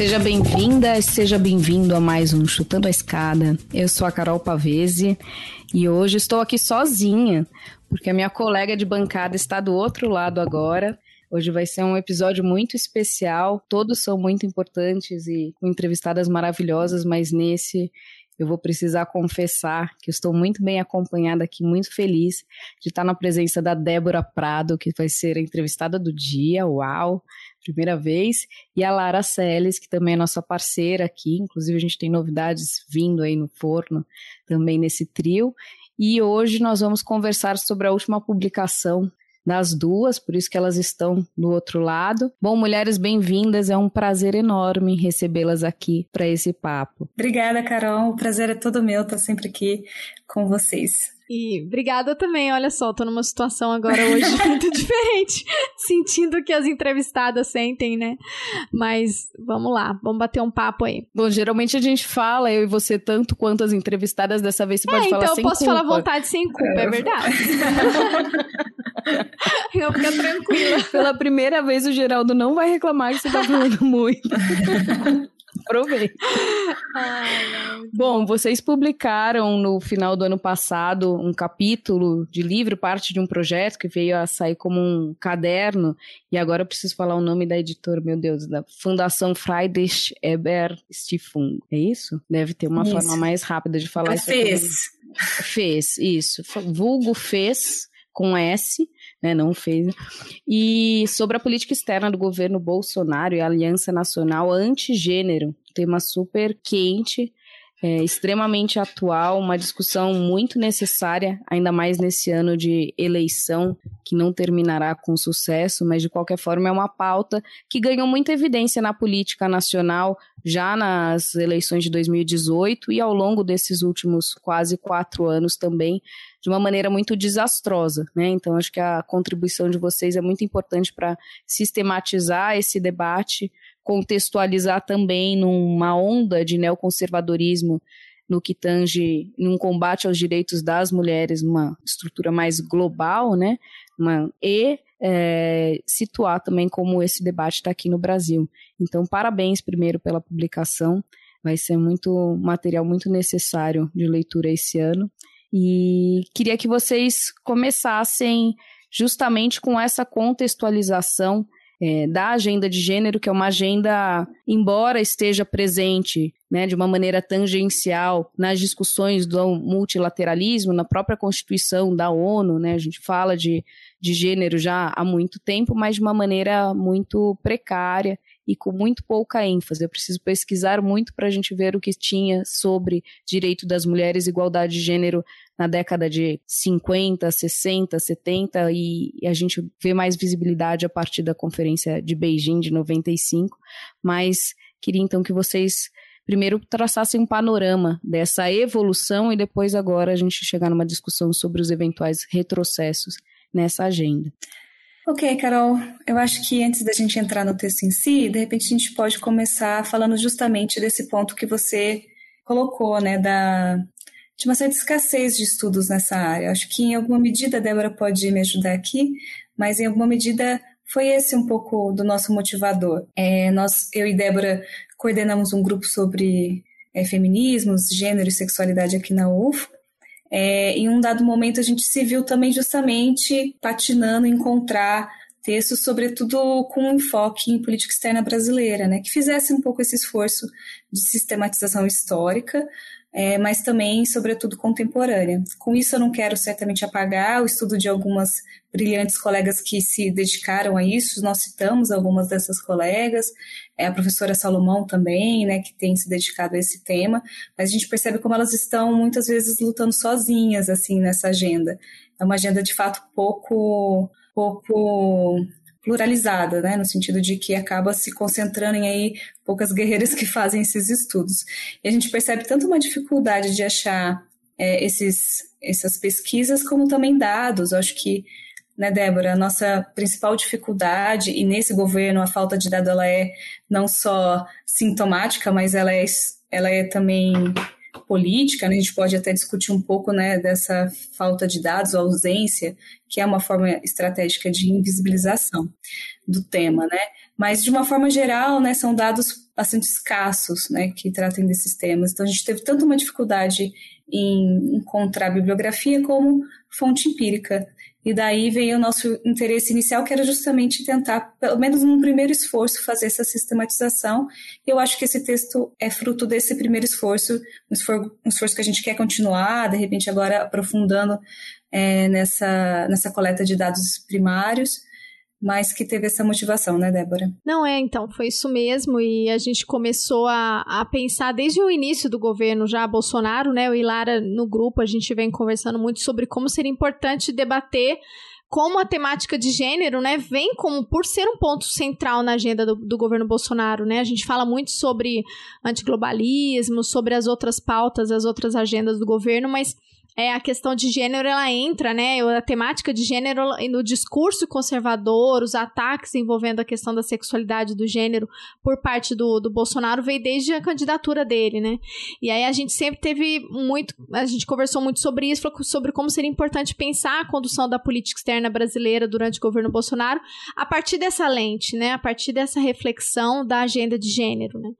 Seja bem-vinda, seja bem-vindo a mais um Chutando a Escada. Eu sou a Carol Pavese e hoje estou aqui sozinha, porque a minha colega de bancada está do outro lado agora. Hoje vai ser um episódio muito especial, todos são muito importantes e com entrevistadas maravilhosas, mas nesse eu vou precisar confessar que estou muito bem acompanhada aqui, muito feliz de estar na presença da Débora Prado, que vai ser a entrevistada do dia. Uau! Primeira vez. E a Lara Celes, que também é nossa parceira aqui. Inclusive, a gente tem novidades vindo aí no forno também nesse trio. E hoje nós vamos conversar sobre a última publicação das duas, por isso que elas estão do outro lado. Bom, mulheres, bem-vindas. É um prazer enorme recebê-las aqui para esse papo. Obrigada, Carol. O prazer é todo meu estar sempre aqui com vocês. E obrigada também, olha só, tô numa situação agora hoje muito diferente, sentindo o que as entrevistadas sentem, né? Mas vamos lá, vamos bater um papo aí. Bom, geralmente a gente fala, eu e você, tanto quanto as entrevistadas, dessa vez você é, pode falar então sem culpa. então eu posso falar à vontade sem culpa, é, é verdade. eu ficar tranquila. Pela primeira vez o Geraldo não vai reclamar que você tá falando muito. Provei. bom, vocês publicaram no final do ano passado um capítulo de livro, parte de um projeto que veio a sair como um caderno, e agora eu preciso falar o nome da editora, meu Deus, da Fundação Friedrich Eber Stiftung. É isso? Deve ter uma isso. forma mais rápida de falar isso. Fez. Fez, isso. Vulgo fez com S né, não fez. E sobre a política externa do governo Bolsonaro e a Aliança Nacional Antigênero, tema super quente, é, extremamente atual, uma discussão muito necessária, ainda mais nesse ano de eleição, que não terminará com sucesso, mas de qualquer forma é uma pauta que ganhou muita evidência na política nacional já nas eleições de 2018 e ao longo desses últimos quase quatro anos também, de uma maneira muito desastrosa, né? Então acho que a contribuição de vocês é muito importante para sistematizar esse debate, contextualizar também numa onda de neoconservadorismo no que tange num combate aos direitos das mulheres, uma estrutura mais global, né? Uma, e é, situar também como esse debate está aqui no Brasil. Então, parabéns primeiro pela publicação. Vai ser muito material muito necessário de leitura esse ano. E queria que vocês começassem justamente com essa contextualização é, da agenda de gênero, que é uma agenda, embora esteja presente né, de uma maneira tangencial nas discussões do multilateralismo, na própria Constituição da ONU, né, a gente fala de, de gênero já há muito tempo, mas de uma maneira muito precária e com muito pouca ênfase. Eu preciso pesquisar muito para a gente ver o que tinha sobre direito das mulheres, igualdade de gênero na década de 50, 60, 70 e, e a gente vê mais visibilidade a partir da conferência de Beijing de 95. Mas queria então que vocês primeiro traçassem um panorama dessa evolução e depois agora a gente chegar numa discussão sobre os eventuais retrocessos nessa agenda. Ok, Carol, eu acho que antes da gente entrar no texto em si, de repente a gente pode começar falando justamente desse ponto que você colocou, né, da, de uma certa escassez de estudos nessa área. Acho que em alguma medida a Débora pode me ajudar aqui, mas em alguma medida foi esse um pouco do nosso motivador. É, nós, eu e Débora, coordenamos um grupo sobre é, feminismos, gênero e sexualidade aqui na UFO, é, em um dado momento, a gente se viu também justamente patinando encontrar textos, sobretudo com um enfoque em política externa brasileira, né, que fizesse um pouco esse esforço de sistematização histórica, é, mas também, sobretudo, contemporânea. Com isso, eu não quero certamente apagar o estudo de algumas brilhantes colegas que se dedicaram a isso, nós citamos algumas dessas colegas, é a professora Salomão também, né, que tem se dedicado a esse tema, mas a gente percebe como elas estão muitas vezes lutando sozinhas, assim, nessa agenda. É uma agenda, de fato, pouco, pouco pluralizada, né, no sentido de que acaba se concentrando em aí poucas guerreiras que fazem esses estudos. E a gente percebe tanto uma dificuldade de achar é, esses, essas pesquisas como também dados. Eu acho que né, Débora? A nossa principal dificuldade, e nesse governo a falta de dado ela é não só sintomática, mas ela é, ela é também política, né? a gente pode até discutir um pouco né, dessa falta de dados, ou ausência, que é uma forma estratégica de invisibilização do tema, né? Mas de uma forma geral, né, são dados bastante escassos, né, que tratem desses temas. Então a gente teve tanto uma dificuldade em encontrar bibliografia como fonte empírica. E daí veio o nosso interesse inicial, que era justamente tentar, pelo menos num primeiro esforço, fazer essa sistematização. E eu acho que esse texto é fruto desse primeiro esforço, um esforço, que a gente quer continuar, de repente agora aprofundando é, nessa, nessa coleta de dados primários mas que teve essa motivação, né, Débora? Não é, então, foi isso mesmo, e a gente começou a, a pensar desde o início do governo já Bolsonaro, né, o Ilara no grupo, a gente vem conversando muito sobre como seria importante debater como a temática de gênero, né, vem como por ser um ponto central na agenda do, do governo Bolsonaro, né? A gente fala muito sobre antiglobalismo, sobre as outras pautas, as outras agendas do governo, mas é, a questão de gênero ela entra, né? A temática de gênero no discurso conservador, os ataques envolvendo a questão da sexualidade do gênero por parte do, do Bolsonaro veio desde a candidatura dele, né? E aí a gente sempre teve muito, a gente conversou muito sobre isso, sobre como seria importante pensar a condução da política externa brasileira durante o governo Bolsonaro a partir dessa lente, né? A partir dessa reflexão da agenda de gênero, né?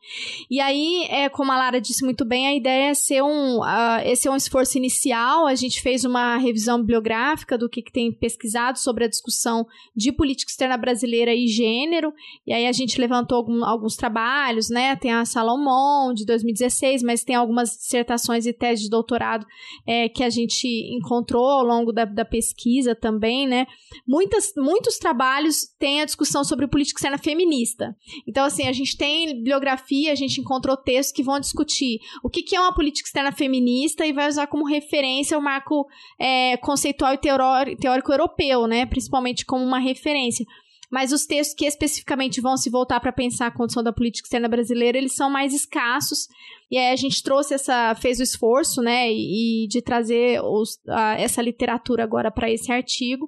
E aí, é, como a Lara disse muito bem, a ideia é ser um, uh, esse é um esforço inicial a gente fez uma revisão bibliográfica do que, que tem pesquisado sobre a discussão de política externa brasileira e gênero, e aí a gente levantou algum, alguns trabalhos, né? Tem a Salomão, de 2016, mas tem algumas dissertações e teses de doutorado é, que a gente encontrou ao longo da, da pesquisa também, né? Muitas, muitos trabalhos têm a discussão sobre política externa feminista. Então, assim, a gente tem bibliografia, a gente encontrou textos que vão discutir o que, que é uma política externa feminista e vai usar como referência referência ao marco é, conceitual e teórico europeu, né? Principalmente como uma referência. Mas os textos que especificamente vão se voltar para pensar a condição da política externa brasileira, eles são mais escassos e aí a gente trouxe essa, fez o esforço, né, e, de trazer os, a, essa literatura agora para esse artigo.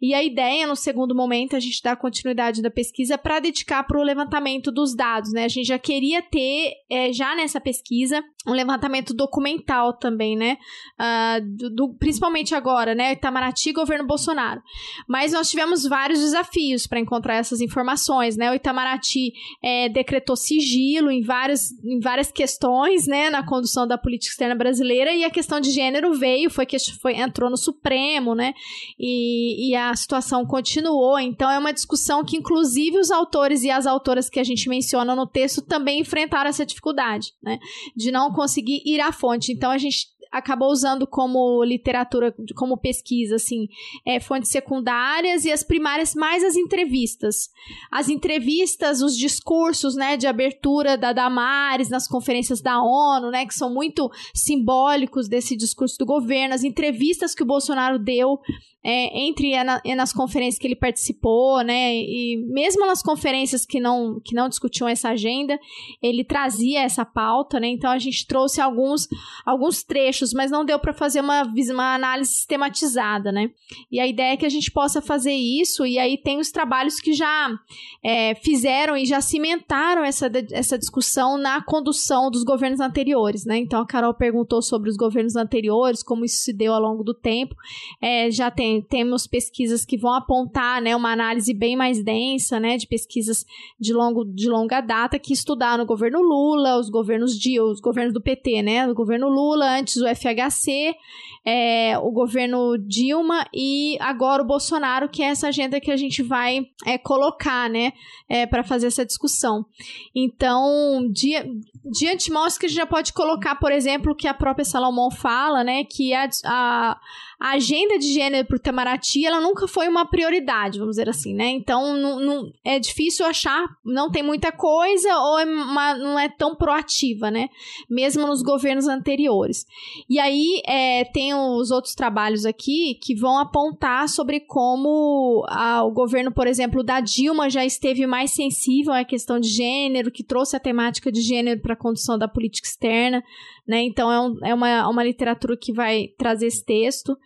E a ideia, no segundo momento, a gente dá continuidade da pesquisa para dedicar para o levantamento dos dados, né? A gente já queria ter, é, já nessa pesquisa, um levantamento documental também, né? Uh, do, do, principalmente agora, né? Itamaraty governo Bolsonaro. Mas nós tivemos vários desafios para encontrar essas informações, né? O Itamaraty é, decretou sigilo em várias, em várias questões né, na condução da política externa brasileira e a questão de gênero veio, foi que foi, entrou no Supremo, né, e, e a situação continuou. Então é uma discussão que inclusive os autores e as autoras que a gente menciona no texto também enfrentaram essa dificuldade, né, de não conseguir ir à fonte. Então a gente acabou usando como literatura, como pesquisa, assim, é, fontes secundárias e as primárias mais as entrevistas. As entrevistas, os discursos, né, de abertura da Damares nas conferências da ONU, né, que são muito simbólicos desse discurso do governo, as entrevistas que o Bolsonaro deu é, entre nas conferências que ele participou, né, e mesmo nas conferências que não, que não discutiam essa agenda, ele trazia essa pauta, né, então a gente trouxe alguns, alguns trechos, mas não deu para fazer uma, uma análise sistematizada, né, e a ideia é que a gente possa fazer isso, e aí tem os trabalhos que já é, fizeram e já cimentaram essa, essa discussão na condução dos governos anteriores, né, então a Carol perguntou sobre os governos anteriores, como isso se deu ao longo do tempo, é, já tem temos pesquisas que vão apontar, né, uma análise bem mais densa, né, de pesquisas de, longo, de longa data que estudaram o governo Lula, os governos de, os governos do PT, né, o governo Lula, antes o FHC, é, o governo Dilma e agora o Bolsonaro, que é essa agenda que a gente vai é, colocar, né, é, para fazer essa discussão. Então, de, de antemão, acho que a gente já pode colocar, por exemplo, o que a própria Salomão fala, né, que a, a a agenda de gênero para o Itamaraty, ela nunca foi uma prioridade, vamos dizer assim, né? Então, não, não, é difícil achar, não tem muita coisa ou é uma, não é tão proativa, né? Mesmo nos governos anteriores. E aí, é, tem os outros trabalhos aqui que vão apontar sobre como a, o governo, por exemplo, da Dilma já esteve mais sensível à questão de gênero, que trouxe a temática de gênero para a condução da política externa né? Então é, um, é uma, uma literatura que vai trazer esse texto.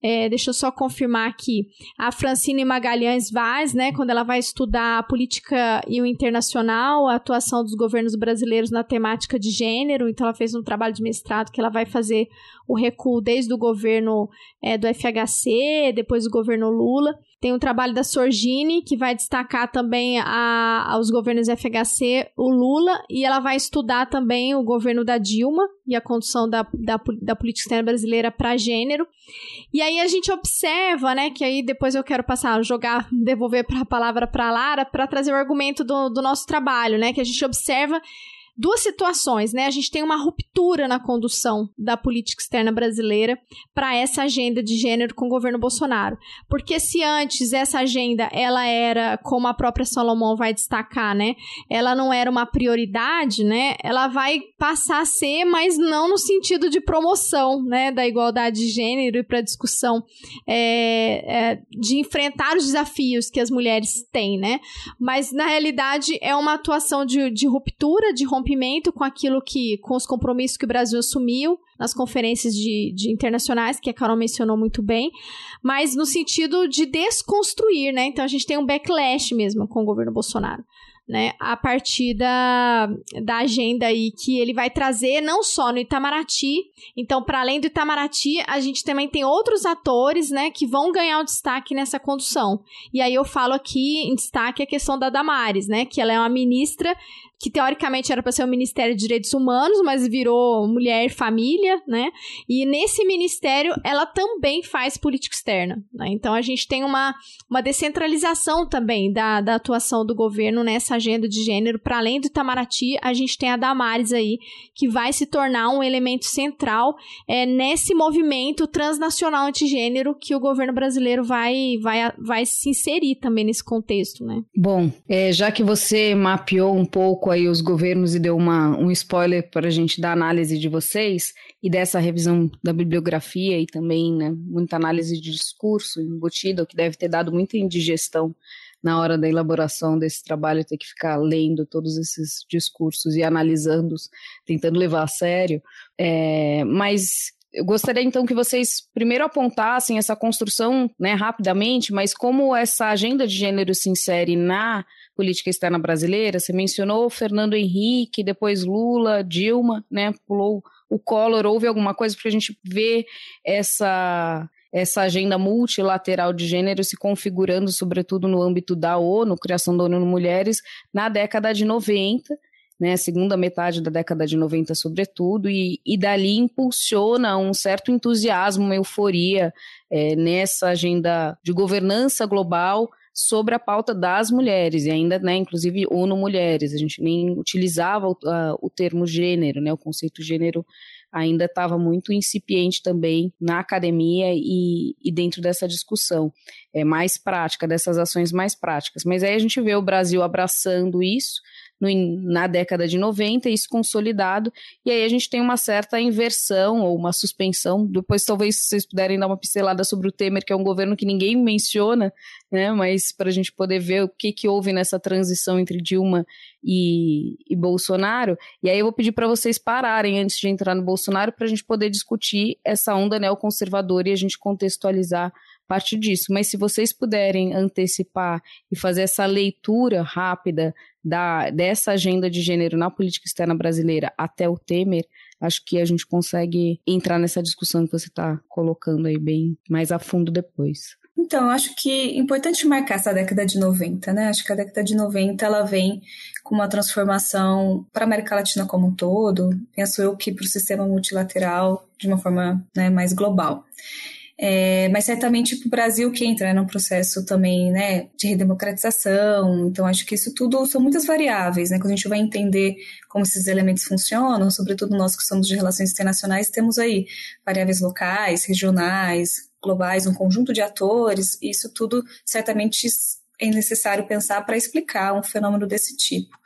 É, deixa eu só confirmar aqui. A Francine Magalhães Vaz, né, quando ela vai estudar a política e o internacional, a atuação dos governos brasileiros na temática de gênero, então ela fez um trabalho de mestrado que ela vai fazer o recuo desde o governo é, do FHC, depois do governo Lula. Tem um trabalho da Sorgini, que vai destacar também a, aos governos FHC o Lula, e ela vai estudar também o governo da Dilma e a condução da, da, da política externa brasileira para gênero. E aí a gente observa, né, que aí depois eu quero passar, jogar, devolver a palavra para Lara, para trazer o argumento do, do nosso trabalho, né, que a gente observa duas situações, né? A gente tem uma ruptura na condução da política externa brasileira para essa agenda de gênero com o governo Bolsonaro. Porque se antes essa agenda ela era, como a própria Salomão vai destacar, né? Ela não era uma prioridade, né? Ela vai passar a ser, mas não no sentido de promoção, né? Da igualdade de gênero e para discussão é, é, de enfrentar os desafios que as mulheres têm, né? Mas na realidade é uma atuação de, de ruptura, de rompimento rompimento com aquilo que, com os compromissos que o Brasil assumiu nas conferências de, de internacionais, que a Carol mencionou muito bem, mas no sentido de desconstruir, né? Então a gente tem um backlash mesmo com o governo Bolsonaro né, a partir da, da agenda aí que ele vai trazer não só no Itamaraty, então para além do Itamaraty, a gente também tem outros atores, né, que vão ganhar o destaque nessa condução. E aí eu falo aqui em destaque a questão da Damares, né, que ela é uma ministra que teoricamente era para ser o Ministério de Direitos Humanos, mas virou Mulher e Família, né? E nesse ministério ela também faz política externa. Né? Então a gente tem uma, uma descentralização também da, da atuação do governo nessa agenda de gênero. Para além do Itamaraty, a gente tem a Damares aí, que vai se tornar um elemento central é, nesse movimento transnacional antigênero que o governo brasileiro vai, vai, vai se inserir também nesse contexto, né? Bom, é, já que você mapeou um pouco pouco aí os governos e deu uma, um spoiler para a gente da análise de vocês e dessa revisão da bibliografia e também né, muita análise de discurso embutida, que deve ter dado muita indigestão na hora da elaboração desse trabalho, ter que ficar lendo todos esses discursos e analisando-os, tentando levar a sério. É, mas eu gostaria então que vocês primeiro apontassem essa construção, né, rapidamente, mas como essa agenda de gênero se insere na política externa brasileira. Você mencionou Fernando Henrique, depois Lula, Dilma, né? Pulou o Collor. Houve alguma coisa para a gente ver essa essa agenda multilateral de gênero se configurando, sobretudo no âmbito da ONU, criação da ONU Mulheres, na década de 90, né, segunda metade da década de 90, sobretudo, e, e dali impulsiona um certo entusiasmo, uma euforia é, nessa agenda de governança global sobre a pauta das mulheres, e ainda, né, inclusive ONU Mulheres, a gente nem utilizava o, a, o termo gênero, né, o conceito gênero ainda estava muito incipiente também na academia e, e, dentro dessa discussão é, mais prática, dessas ações mais práticas. Mas aí a gente vê o Brasil abraçando isso, no, na década de 90, isso consolidado, e aí a gente tem uma certa inversão ou uma suspensão. Depois, talvez vocês puderem dar uma pincelada sobre o Temer, que é um governo que ninguém menciona, né? Mas para a gente poder ver o que, que houve nessa transição entre Dilma e, e Bolsonaro. E aí eu vou pedir para vocês pararem antes de entrar no Bolsonaro para a gente poder discutir essa onda neoconservadora e a gente contextualizar parte disso. Mas se vocês puderem antecipar e fazer essa leitura rápida da, dessa agenda de gênero na política externa brasileira até o Temer, acho que a gente consegue entrar nessa discussão que você está colocando aí bem mais a fundo depois. Então, eu acho que é importante marcar essa década de 90, né? Acho que a década de 90 ela vem com uma transformação para a América Latina como um todo, penso eu que para o sistema multilateral de uma forma né, mais global. É, mas certamente para o Brasil que entra né, num processo também né, de redemocratização, então acho que isso tudo são muitas variáveis, né? Quando a gente vai entender como esses elementos funcionam, sobretudo nós que somos de relações internacionais, temos aí variáveis locais, regionais, globais, um conjunto de atores, e isso tudo certamente é necessário pensar para explicar um fenômeno desse tipo.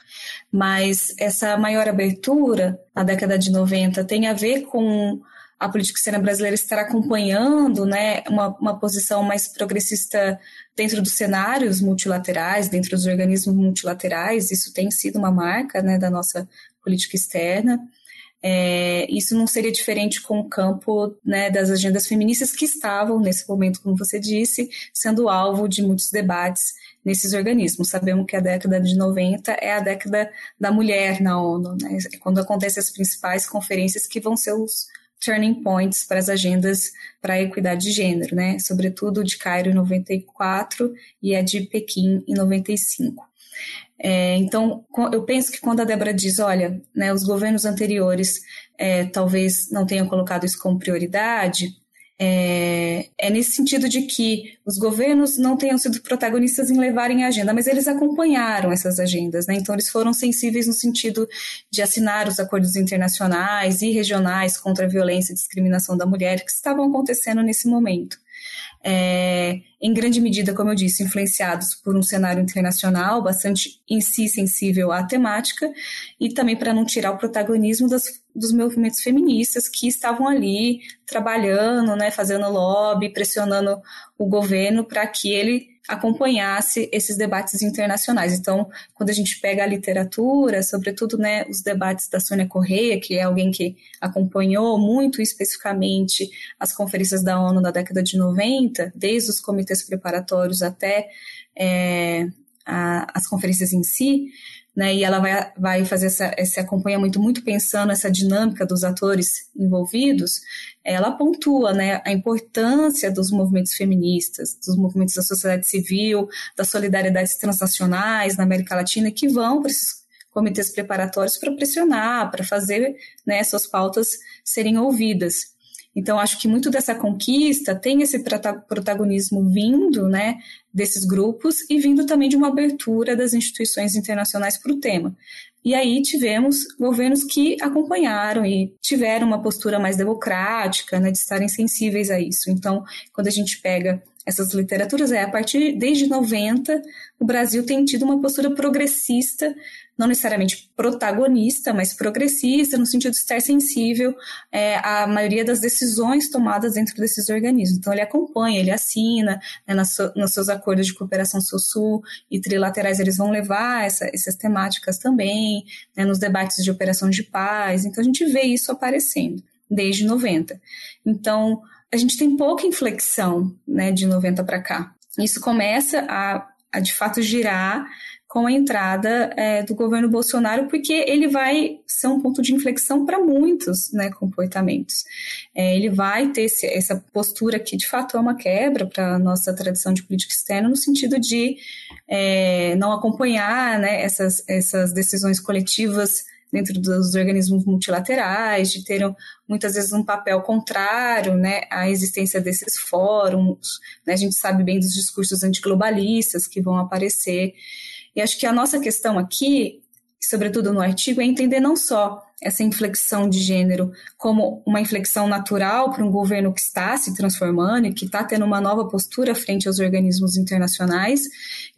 Mas essa maior abertura na década de 90 tem a ver com a política externa brasileira estar acompanhando né, uma, uma posição mais progressista dentro dos cenários multilaterais, dentro dos organismos multilaterais, isso tem sido uma marca né, da nossa política externa. é, isso não seria diferente com o campo né, das agendas feministas que estavam, nesse momento, como você disse, sendo alvo de muitos debates nesses organismos. Sabemos que a década de 90 é a década da mulher na ONU, né? é quando acontecem as principais conferências que vão ser os turning points para as agendas para a equidade de gênero, né? sobretudo de Cairo em 94 e a de Pequim em 95. É, então, eu penso que quando a Débora diz, olha, né, os governos anteriores é, talvez não tenham colocado isso como prioridade, é, é, nesse sentido de que os governos não tenham sido protagonistas em levarem a agenda, mas eles acompanharam essas agendas, né? Então, eles foram sensíveis no sentido de assinar os acordos internacionais e regionais contra a violência e discriminação da mulher que estavam acontecendo nesse momento é, em grande medida, como eu disse, influenciados por um cenário internacional bastante em si sensível à temática e também para não tirar o protagonismo das, dos movimentos feministas que estavam ali trabalhando, né, fazendo lobby, pressionando o governo para que ele acompanhasse esses debates internacionais. Então, quando a gente pega a literatura, sobretudo né, os debates da Sônia Correia, que é alguém que acompanhou muito especificamente as conferências da ONU na década de 90, desde os comitês preparatórios até é, a, as conferências em si, né, e ela vai, vai fazer essa, esse acompanhamento muito pensando essa dinâmica dos atores envolvidos, ela pontua né, a importância dos movimentos feministas, dos movimentos da sociedade civil, das solidariedades transnacionais na América Latina, que vão para esses comitês preparatórios para pressionar, para fazer né, suas pautas serem ouvidas. Então, acho que muito dessa conquista tem esse protagonismo vindo né, desses grupos e vindo também de uma abertura das instituições internacionais para o tema. E aí tivemos governos que acompanharam e tiveram uma postura mais democrática, né, de estarem sensíveis a isso. Então, quando a gente pega essas literaturas, é a partir desde 90, o Brasil tem tido uma postura progressista não necessariamente protagonista, mas progressista, no sentido de estar sensível é, à maioria das decisões tomadas dentro desses organismos. Então, ele acompanha, ele assina, né, nas, nos seus acordos de cooperação sul-sul e trilaterais, eles vão levar essa, essas temáticas também, né, nos debates de operação de paz. Então, a gente vê isso aparecendo desde 90. Então, a gente tem pouca inflexão né, de 90 para cá. Isso começa a, a, de fato, girar com a entrada é, do governo Bolsonaro, porque ele vai ser um ponto de inflexão para muitos né, comportamentos. É, ele vai ter esse, essa postura que, de fato, é uma quebra para a nossa tradição de política externa, no sentido de é, não acompanhar né, essas, essas decisões coletivas dentro dos organismos multilaterais, de ter muitas vezes um papel contrário né, à existência desses fóruns. Né, a gente sabe bem dos discursos antiglobalistas que vão aparecer. E acho que a nossa questão aqui, sobretudo no artigo, é entender não só essa inflexão de gênero como uma inflexão natural para um governo que está se transformando e que está tendo uma nova postura frente aos organismos internacionais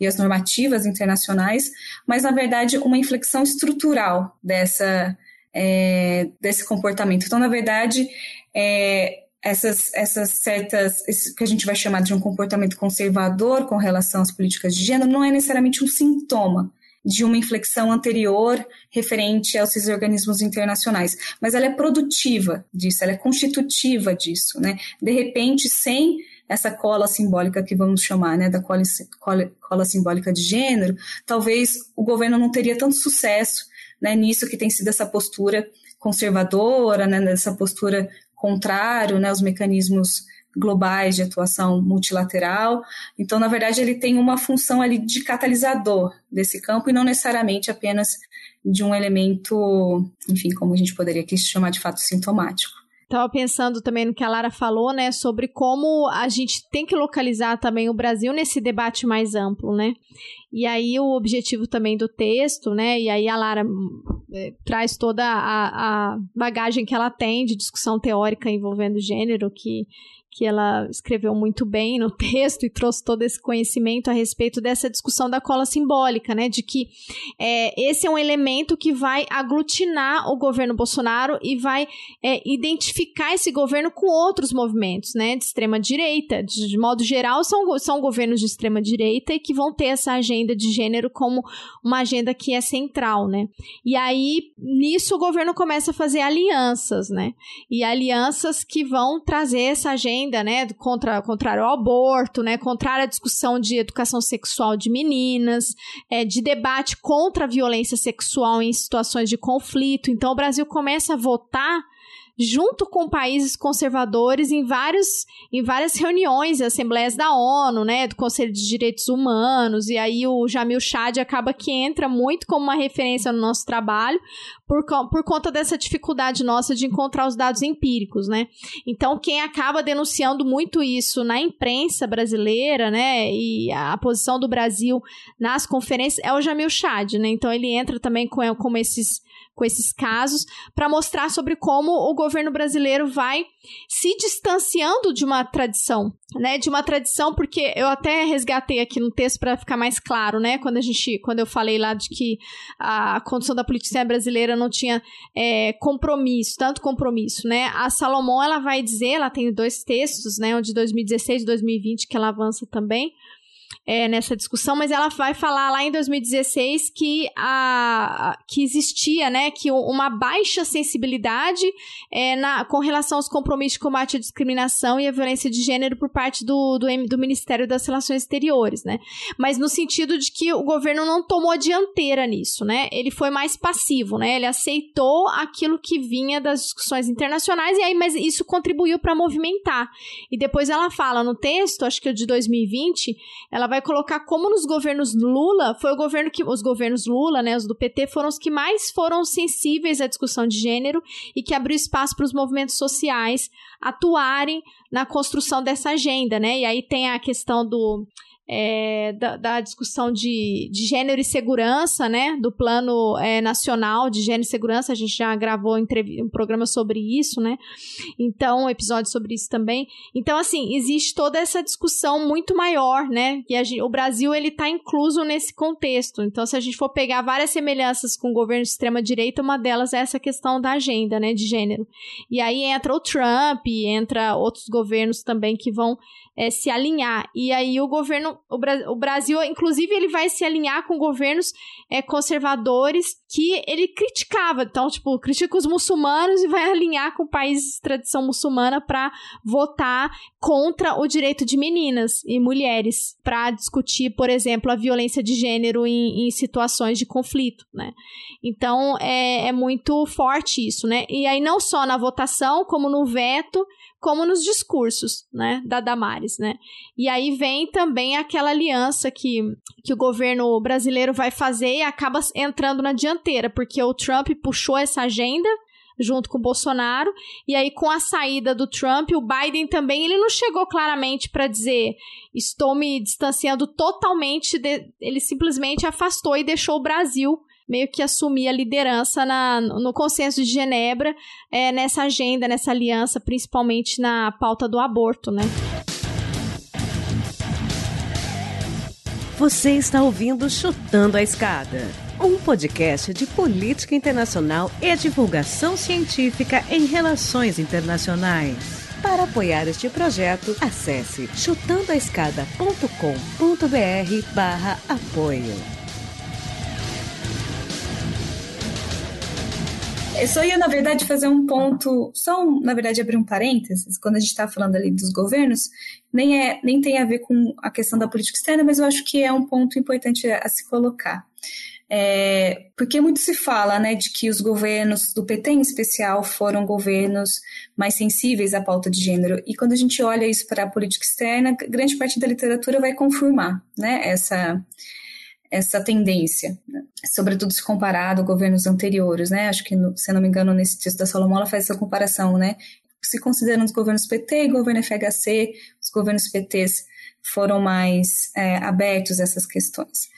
e às normativas internacionais, mas, na verdade, uma inflexão estrutural dessa, é, desse comportamento. Então, na verdade, é, essas, essas certas, que a gente vai chamar de um comportamento conservador com relação às políticas de gênero, não é necessariamente um sintoma de uma inflexão anterior referente aos esses organismos internacionais, mas ela é produtiva disso, ela é constitutiva disso, né? De repente, sem essa cola simbólica que vamos chamar, né, da cola, cola, cola simbólica de gênero, talvez o governo não teria tanto sucesso né, nisso que tem sido essa postura conservadora, né, nessa postura contrário né, aos mecanismos globais de atuação multilateral. Então, na verdade, ele tem uma função ali de catalisador desse campo e não necessariamente apenas de um elemento, enfim, como a gente poderia aqui chamar de fato sintomático. Estava pensando também no que a Lara falou, né, sobre como a gente tem que localizar também o Brasil nesse debate mais amplo, né? E aí o objetivo também do texto, né? E aí a Lara é, traz toda a, a bagagem que ela tem de discussão teórica envolvendo gênero, que, que ela escreveu muito bem no texto e trouxe todo esse conhecimento a respeito dessa discussão da cola simbólica, né? De que é, esse é um elemento que vai aglutinar o governo Bolsonaro e vai é, identificar esse governo com outros movimentos, né? De extrema direita. De, de modo geral, são, são governos de extrema direita e que vão ter essa agenda de gênero como uma agenda que é central, né? E aí, nisso, o governo começa a fazer alianças, né? E alianças que vão trazer essa agenda agenda, né, contra, contrário ao aborto, né, contrário à discussão de educação sexual de meninas, é, de debate contra a violência sexual em situações de conflito. Então, o Brasil começa a votar junto com países conservadores em, vários, em várias reuniões assembleias da ONU, né, do Conselho de Direitos Humanos, e aí o Jamil Chad acaba que entra muito como uma referência no nosso trabalho, por, por conta dessa dificuldade nossa de encontrar os dados empíricos, né. Então, quem acaba denunciando muito isso na imprensa brasileira, né, e a posição do Brasil nas conferências é o Jamil Chad, né, então ele entra também com, com esses com esses casos, para mostrar sobre como o governo brasileiro vai se distanciando de uma tradição, né? De uma tradição, porque eu até resgatei aqui no texto para ficar mais claro, né? Quando a gente, quando eu falei lá de que a condição da política brasileira não tinha é, compromisso, tanto compromisso, né? A Salomão ela vai dizer, ela tem dois textos, né? Um de 2016 e 2020 que ela avança também é, nessa discussão, mas ela vai falar lá em 2016 que, a, que existia, né, que uma baixa sensibilidade é, na, com relação aos compromissos de combate à discriminação e à violência de gênero por parte do, do, do Ministério das Relações Exteriores, né, mas no sentido de que o governo não tomou dianteira nisso, né, ele foi mais passivo, né, ele aceitou aquilo que vinha das discussões internacionais e aí, mas isso contribuiu para movimentar. E depois ela fala no texto, acho que o de 2020, ela vai colocar como nos governos Lula, foi o governo que. Os governos Lula, né, os do PT, foram os que mais foram sensíveis à discussão de gênero e que abriu espaço para os movimentos sociais atuarem na construção dessa agenda, né? E aí tem a questão do é, da, da, discussão de, de gênero e segurança, né? Do plano é, nacional de gênero e segurança. A gente já gravou um programa sobre isso, né? Então, um episódio sobre isso também. Então, assim, existe toda essa discussão muito maior, né? E gente, o Brasil, ele tá incluso nesse contexto. Então, se a gente for pegar várias semelhanças com o governo de extrema-direita, uma delas é essa questão da agenda, né? De gênero. E aí entra o Trump, entra outros governos também que vão é, se alinhar. E aí o governo, o, Bra o, Brasil, inclusive, ele vai se alinhar com governos é, conservadores que ele criticava. Então, tipo, critica os muçulmanos e vai alinhar com países de tradição muçulmana para votar contra o direito de meninas e mulheres para discutir, por exemplo, a violência de gênero em, em situações de conflito, né? Então, é, é muito forte isso, né? E aí, não só na votação, como no veto, como nos discursos, né, da Damares, né? E aí vem também aquela aliança que, que o governo brasileiro vai fazer e acaba entrando na dianteira, porque o Trump puxou essa agenda junto com o Bolsonaro, e aí com a saída do Trump, o Biden também, ele não chegou claramente para dizer estou me distanciando totalmente, de... ele simplesmente afastou e deixou o Brasil meio que assumir a liderança na, no consenso de Genebra, é, nessa agenda, nessa aliança, principalmente na pauta do aborto, né? Você está ouvindo Chutando a Escada, um podcast de política internacional e divulgação científica em relações internacionais. Para apoiar este projeto, acesse chutandoaescada.com.br barra apoio. Eu só ia, na verdade, fazer um ponto, só, um, na verdade, abrir um parênteses, quando a gente está falando ali dos governos, nem, é, nem tem a ver com a questão da política externa, mas eu acho que é um ponto importante a, se colocar. É, porque muito se fala né, de que os governos do PT, em especial, foram governos mais sensíveis à pauta de gênero. E quando a gente olha isso para a política externa, grande parte da literatura vai confirmar né, essa, essa tendência, né? sobretudo se comparado a governos anteriores, né? Acho que, se não me engano, nesse texto da Salomão, faz essa comparação, né? Se considerando os governos PT e governo FHC, os governos PTs foram mais é, abertos a essas questões.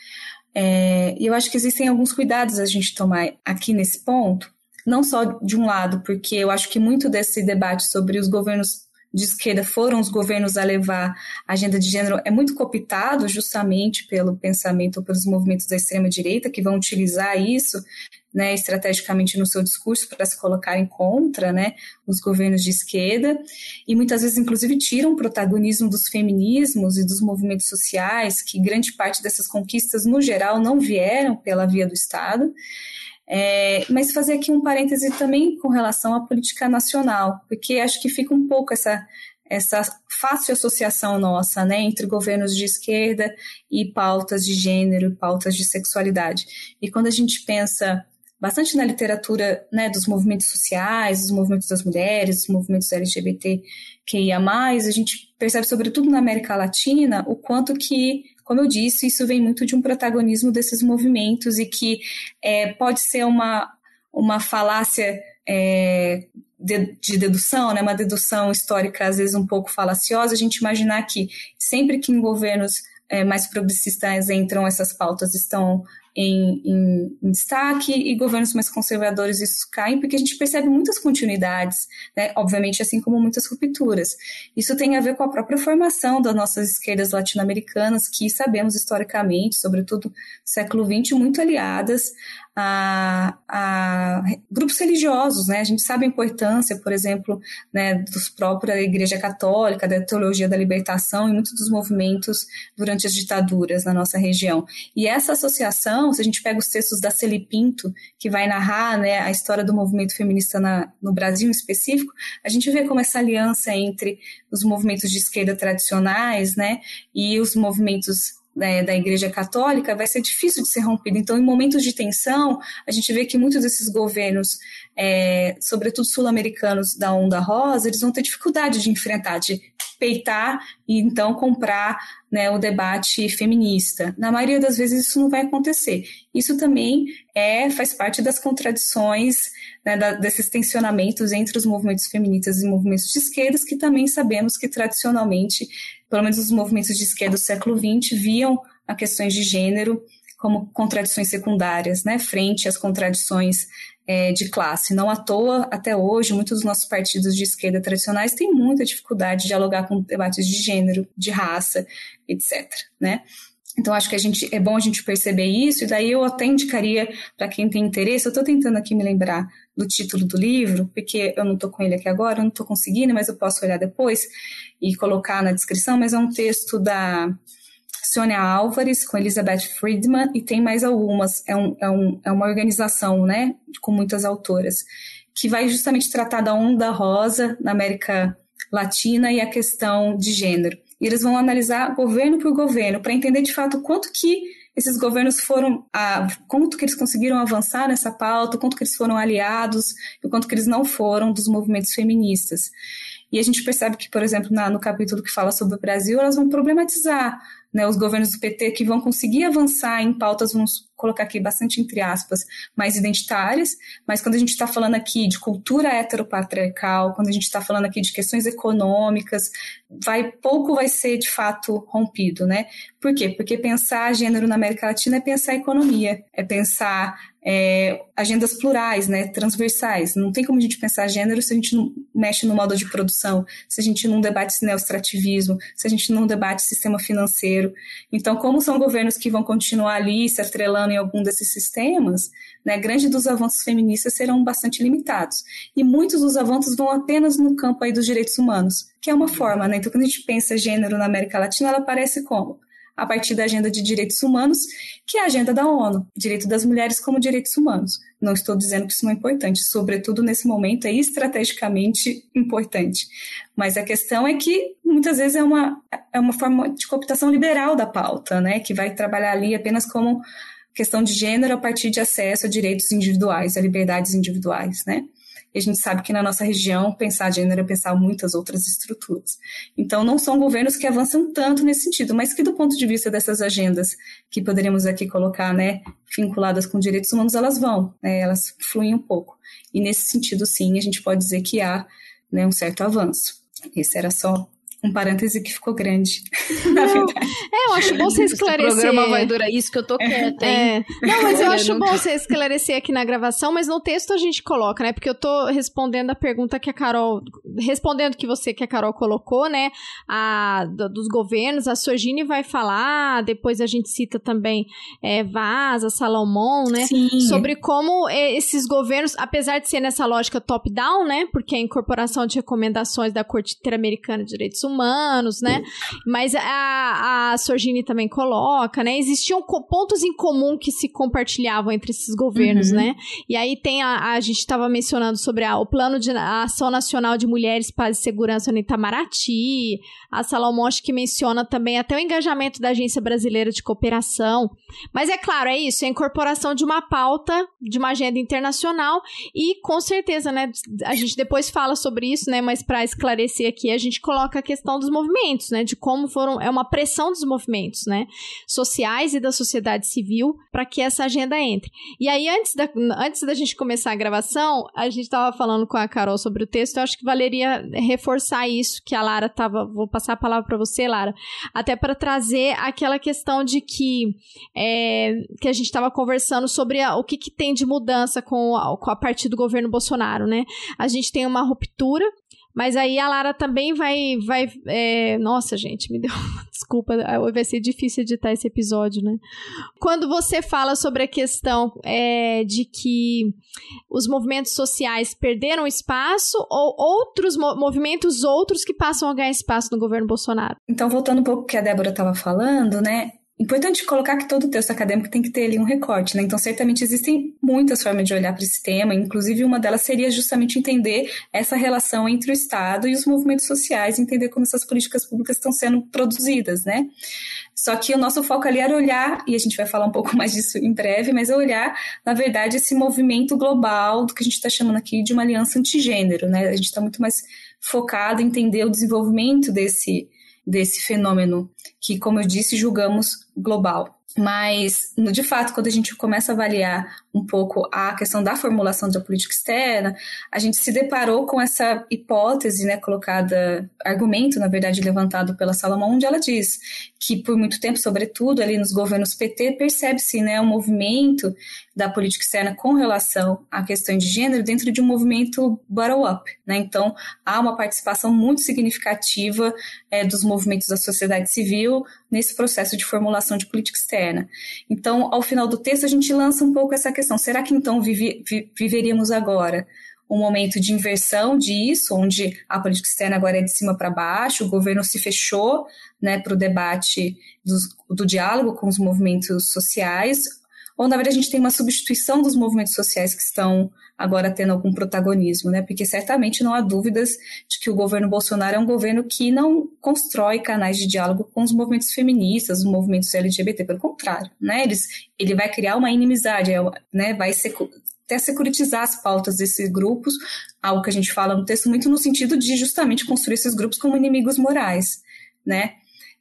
É, e eu acho que existem alguns cuidados a gente tomar aqui nesse ponto, não só de um lado, porque eu acho que muito desse debate sobre os governos de esquerda foram os governos a levar a agenda de gênero é muito cooptado justamente pelo pensamento, pelos movimentos da extrema-direita, que vão utilizar isso né, estrategicamente no seu discurso para se colocar em contra né, os governos de esquerda, e muitas vezes, inclusive, tiram o protagonismo dos feminismos e dos movimentos sociais, que grande parte dessas conquistas, no geral, não vieram pela via do Estado. É, mas fazer aqui um parêntese também com relação à política nacional, porque acho que fica um pouco essa, essa fácil associação nossa, né, entre governos de esquerda e pautas de gênero, pautas de sexualidade. E quando a gente pensa bastante na literatura né, dos movimentos sociais, dos movimentos das mulheres, dos movimentos LGBT que ia mais, a gente percebe, sobretudo na América Latina, o quanto que, como eu disse, isso vem muito de um protagonismo desses movimentos e que é, pode ser uma, uma falácia é, de, de, dedução, né, uma dedução histórica às vezes um pouco falaciosa, a gente imaginar que sempre que em governos é, mais progressistas entram, essas pautas estão em, em, em, destaque e governos mais conservadores isso caem, porque a gente percebe muitas continuidades, né? obviamente, assim como muitas rupturas. Isso tem a ver com a própria formação das nossas esquerdas latino-americanas, que sabemos historicamente, sobretudo no século XX, muito aliadas a, a, grupos religiosos, né? A gente sabe a importância, por exemplo, né, dos própria Igreja Católica, da teologia da libertação e muitos dos movimentos durante as ditaduras na nossa região. E essa associação, se a gente pega os textos da Celi Pinto, que vai narrar né, a história do movimento feminista na, no Brasil em específico, a gente vê como essa aliança entre os movimentos de esquerda tradicionais, né, e os movimentos né, da Igreja Católica vai ser difícil de ser rompido. Então, em momentos de tensão, a gente vê que muitos desses governos, é, sobretudo sul-americanos da Onda Rosa, eles vão ter dificuldade de enfrentar, de peitar e então comprar né, o debate feminista. Na maioria das vezes isso não vai acontecer. Isso também é faz parte das contradições né, da, desses tensionamentos entre os movimentos feministas e movimentos de esquerdas, que também sabemos que tradicionalmente pelo menos os movimentos de esquerda do século XX, viam a questões de gênero como contradições secundárias, né, frente às contradições é, de classe. Não à toa, até hoje, muitos dos nossos partidos de esquerda tradicionais têm muita dificuldade de dialogar com debates de gênero, de raça, etc. Né? Então, acho que a gente, é bom a gente perceber isso, e daí eu até indicaria para quem tem interesse, eu estou tentando aqui me lembrar do título do livro, porque eu não estou com ele aqui agora, eu não estou conseguindo, mas eu posso olhar depois e colocar na descrição, mas é um texto da Sônia Álvares com Elizabeth Friedman e tem mais algumas, é, um, é, um, é uma organização, né, com muitas autoras, que vai justamente tratar da onda rosa na América Latina e a questão de gênero. E eles vão analisar governo por governo para entender de fato quanto que esses governos foram, a, quanto que eles conseguiram avançar nessa pauta, quanto que eles foram aliados e quanto que eles não foram dos movimentos feministas. E a gente percebe que, por exemplo, na, no capítulo que fala sobre o Brasil, elas vão problematizar né, os governos do PT que vão conseguir avançar em pautas, vamos colocar aqui bastante entre aspas, mais identitárias, mas quando a gente está falando aqui de cultura heteropatriarcal, quando a gente está falando aqui de questões econômicas, vai pouco vai ser de fato rompido, né? Por quê? Porque pensar gênero na América Latina é pensar economia, é pensar é, agendas plurais, né, transversais. Não tem como a gente pensar gênero se a gente não mexe no modo de produção, se a gente não debate neostrativismo, se a gente não debate sistema financeiro. Então, como são governos que vão continuar ali se atrelando em algum desses sistemas, né, grande dos avanços feministas serão bastante limitados. E muitos dos avanços vão apenas no campo aí dos direitos humanos, que é uma forma, né? Então, quando a gente pensa gênero na América Latina, ela aparece como? a partir da Agenda de Direitos Humanos, que é a agenda da ONU, direito das mulheres como direitos humanos. Não estou dizendo que isso não é importante, sobretudo nesse momento é estrategicamente importante. Mas a questão é que muitas vezes é uma, é uma forma de cooptação liberal da pauta, né, que vai trabalhar ali apenas como questão de gênero a partir de acesso a direitos individuais, a liberdades individuais, né? E a gente sabe que na nossa região, pensar gênero é pensar muitas outras estruturas. Então, não são governos que avançam tanto nesse sentido, mas que, do ponto de vista dessas agendas que poderíamos aqui colocar, né, vinculadas com direitos humanos, elas vão, né, elas fluem um pouco. E nesse sentido, sim, a gente pode dizer que há né, um certo avanço. Esse era só um parêntese que ficou grande, na verdade. É, eu acho bom você esclarecer. O programa vai durar isso que eu tô quieta, hein? É. Não, mas eu acho bom você esclarecer aqui na gravação, mas no texto a gente coloca, né? Porque eu tô respondendo a pergunta que a Carol... Respondendo que você, que a Carol colocou, né? A, do, dos governos, a Sorgini vai falar, depois a gente cita também é, Vaza, Salomão, né? Sim. Sobre como esses governos, apesar de ser nessa lógica top-down, né? Porque a incorporação de recomendações da Corte Interamericana de Direitos Humanos, né? Mas a, a Sorgini também coloca, né? Existiam pontos em comum que se compartilhavam entre esses governos, uhum. né? E aí tem a, a gente estava mencionando sobre a, o plano de ação nacional de mulheres, paz e segurança no Itamaraty, a Salomão que menciona também até o engajamento da Agência Brasileira de Cooperação. Mas é claro, é isso, é a incorporação de uma pauta, de uma agenda internacional e com certeza, né, a gente depois fala sobre isso, né, mas para esclarecer aqui, a gente coloca a questão dos movimentos, né, de como foram, é uma pressão dos movimentos, né, sociais e da sociedade civil para que essa agenda entre. E aí, antes da, antes da gente começar a gravação, a gente estava falando com a Carol sobre o texto, eu acho que valeria reforçar isso que a Lara estava, vou passar a palavra para você, Lara, até para trazer aquela questão de que, é, que a gente estava conversando sobre a, o que, que tem de mudança com a, com a partir do governo Bolsonaro, né? A gente tem uma ruptura mas aí a Lara também vai. vai é... Nossa, gente, me deu. Desculpa, vai ser difícil editar esse episódio, né? Quando você fala sobre a questão é, de que os movimentos sociais perderam espaço ou outros movimentos outros que passam a ganhar espaço no governo Bolsonaro? Então, voltando um pouco que a Débora estava falando, né? Importante colocar que todo texto acadêmico tem que ter ali um recorte, né? Então, certamente existem muitas formas de olhar para esse tema, inclusive uma delas seria justamente entender essa relação entre o Estado e os movimentos sociais, entender como essas políticas públicas estão sendo produzidas, né? Só que o nosso foco ali era olhar, e a gente vai falar um pouco mais disso em breve, mas é olhar, na verdade, esse movimento global do que a gente está chamando aqui de uma aliança antigênero, né? A gente está muito mais focado em entender o desenvolvimento desse desse fenômeno que, como eu disse, julgamos global. Mas, de fato, quando a gente começa a avaliar um pouco a questão da formulação da política externa, a gente se deparou com essa hipótese, né, colocada, argumento, na verdade, levantado pela Salomão, onde ela diz que, por muito tempo, sobretudo ali nos governos PT, percebe-se né, um movimento da política externa com relação à questão de gênero dentro de um movimento bottom-up. Né? Então, há uma participação muito significativa é, dos movimentos da sociedade civil nesse processo de formulação de política externa. Então, ao final do texto, a gente lança um pouco essa questão: será que então vive, vi, viveríamos agora? um momento de inversão disso, onde a política externa agora é de cima para baixo, o governo se fechou né, para o debate do diálogo com os movimentos sociais, ou na verdade a gente tem uma substituição dos movimentos sociais que estão agora tendo algum protagonismo, né? Porque certamente não há dúvidas de que o governo Bolsonaro é um governo que não constrói canais de diálogo com os movimentos feministas, os movimentos LGBT, pelo contrário, né? Eles, ele vai criar uma inimizade, é né? Vai ser até securitizar as pautas desses grupos, algo que a gente fala no texto muito no sentido de justamente construir esses grupos como inimigos morais, né?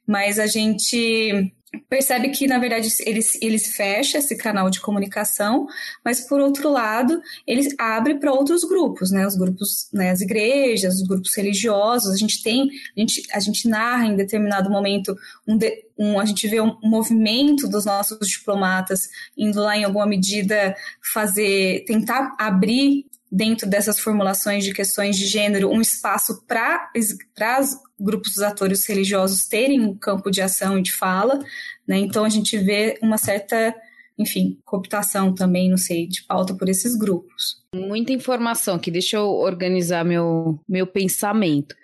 Mas a gente percebe que, na verdade, eles, eles fecha esse canal de comunicação, mas, por outro lado, eles abre para outros grupos, né? Os grupos, né, as igrejas, os grupos religiosos. A gente tem, a gente, a gente narra em determinado momento, um, de, um a gente vê um movimento dos nossos diplomatas indo lá, em alguma medida, fazer, tentar abrir dentro dessas formulações de questões de gênero, um espaço para grupos dos atores religiosos terem um campo de ação e de fala, né? Então a gente vê uma certa, enfim, cooptação também, não sei, de pauta por esses grupos. Muita informação aqui, deixa eu organizar meu, meu pensamento.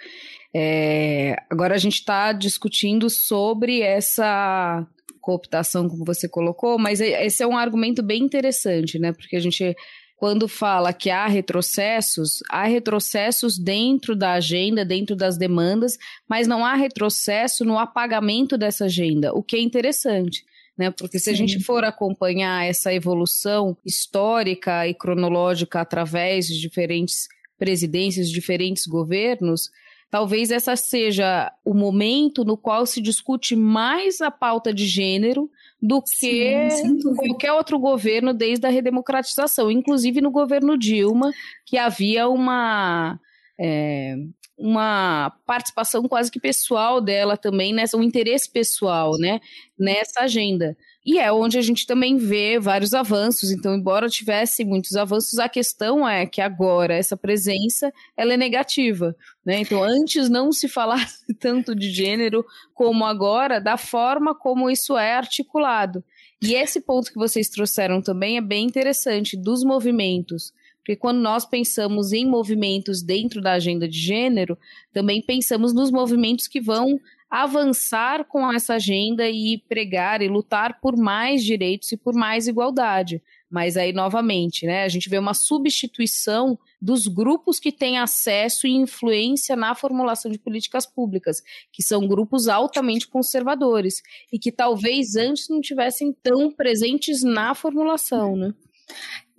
É, agora a gente está discutindo sobre essa cooptação, como você colocou, mas esse é um argumento bem interessante, né? Porque a gente quando fala que há retrocessos, há retrocessos dentro da agenda, dentro das demandas, mas não há retrocesso no apagamento dessa agenda, o que é interessante. Né? Porque se Sim. a gente for acompanhar essa evolução histórica e cronológica através de diferentes presidências, diferentes governos, talvez essa seja o momento no qual se discute mais a pauta de gênero do que Sim, qualquer outro governo desde a redemocratização, inclusive no governo Dilma, que havia uma é, uma participação quase que pessoal dela também, nessa, um interesse pessoal, né, nessa agenda. E é onde a gente também vê vários avanços. Então, embora tivesse muitos avanços, a questão é que agora essa presença ela é negativa. Né? Então, antes não se falasse tanto de gênero como agora, da forma como isso é articulado. E esse ponto que vocês trouxeram também é bem interessante dos movimentos. Porque quando nós pensamos em movimentos dentro da agenda de gênero, também pensamos nos movimentos que vão avançar com essa agenda e pregar e lutar por mais direitos e por mais igualdade. Mas aí, novamente, né, a gente vê uma substituição dos grupos que têm acesso e influência na formulação de políticas públicas, que são grupos altamente conservadores e que talvez antes não tivessem tão presentes na formulação, né?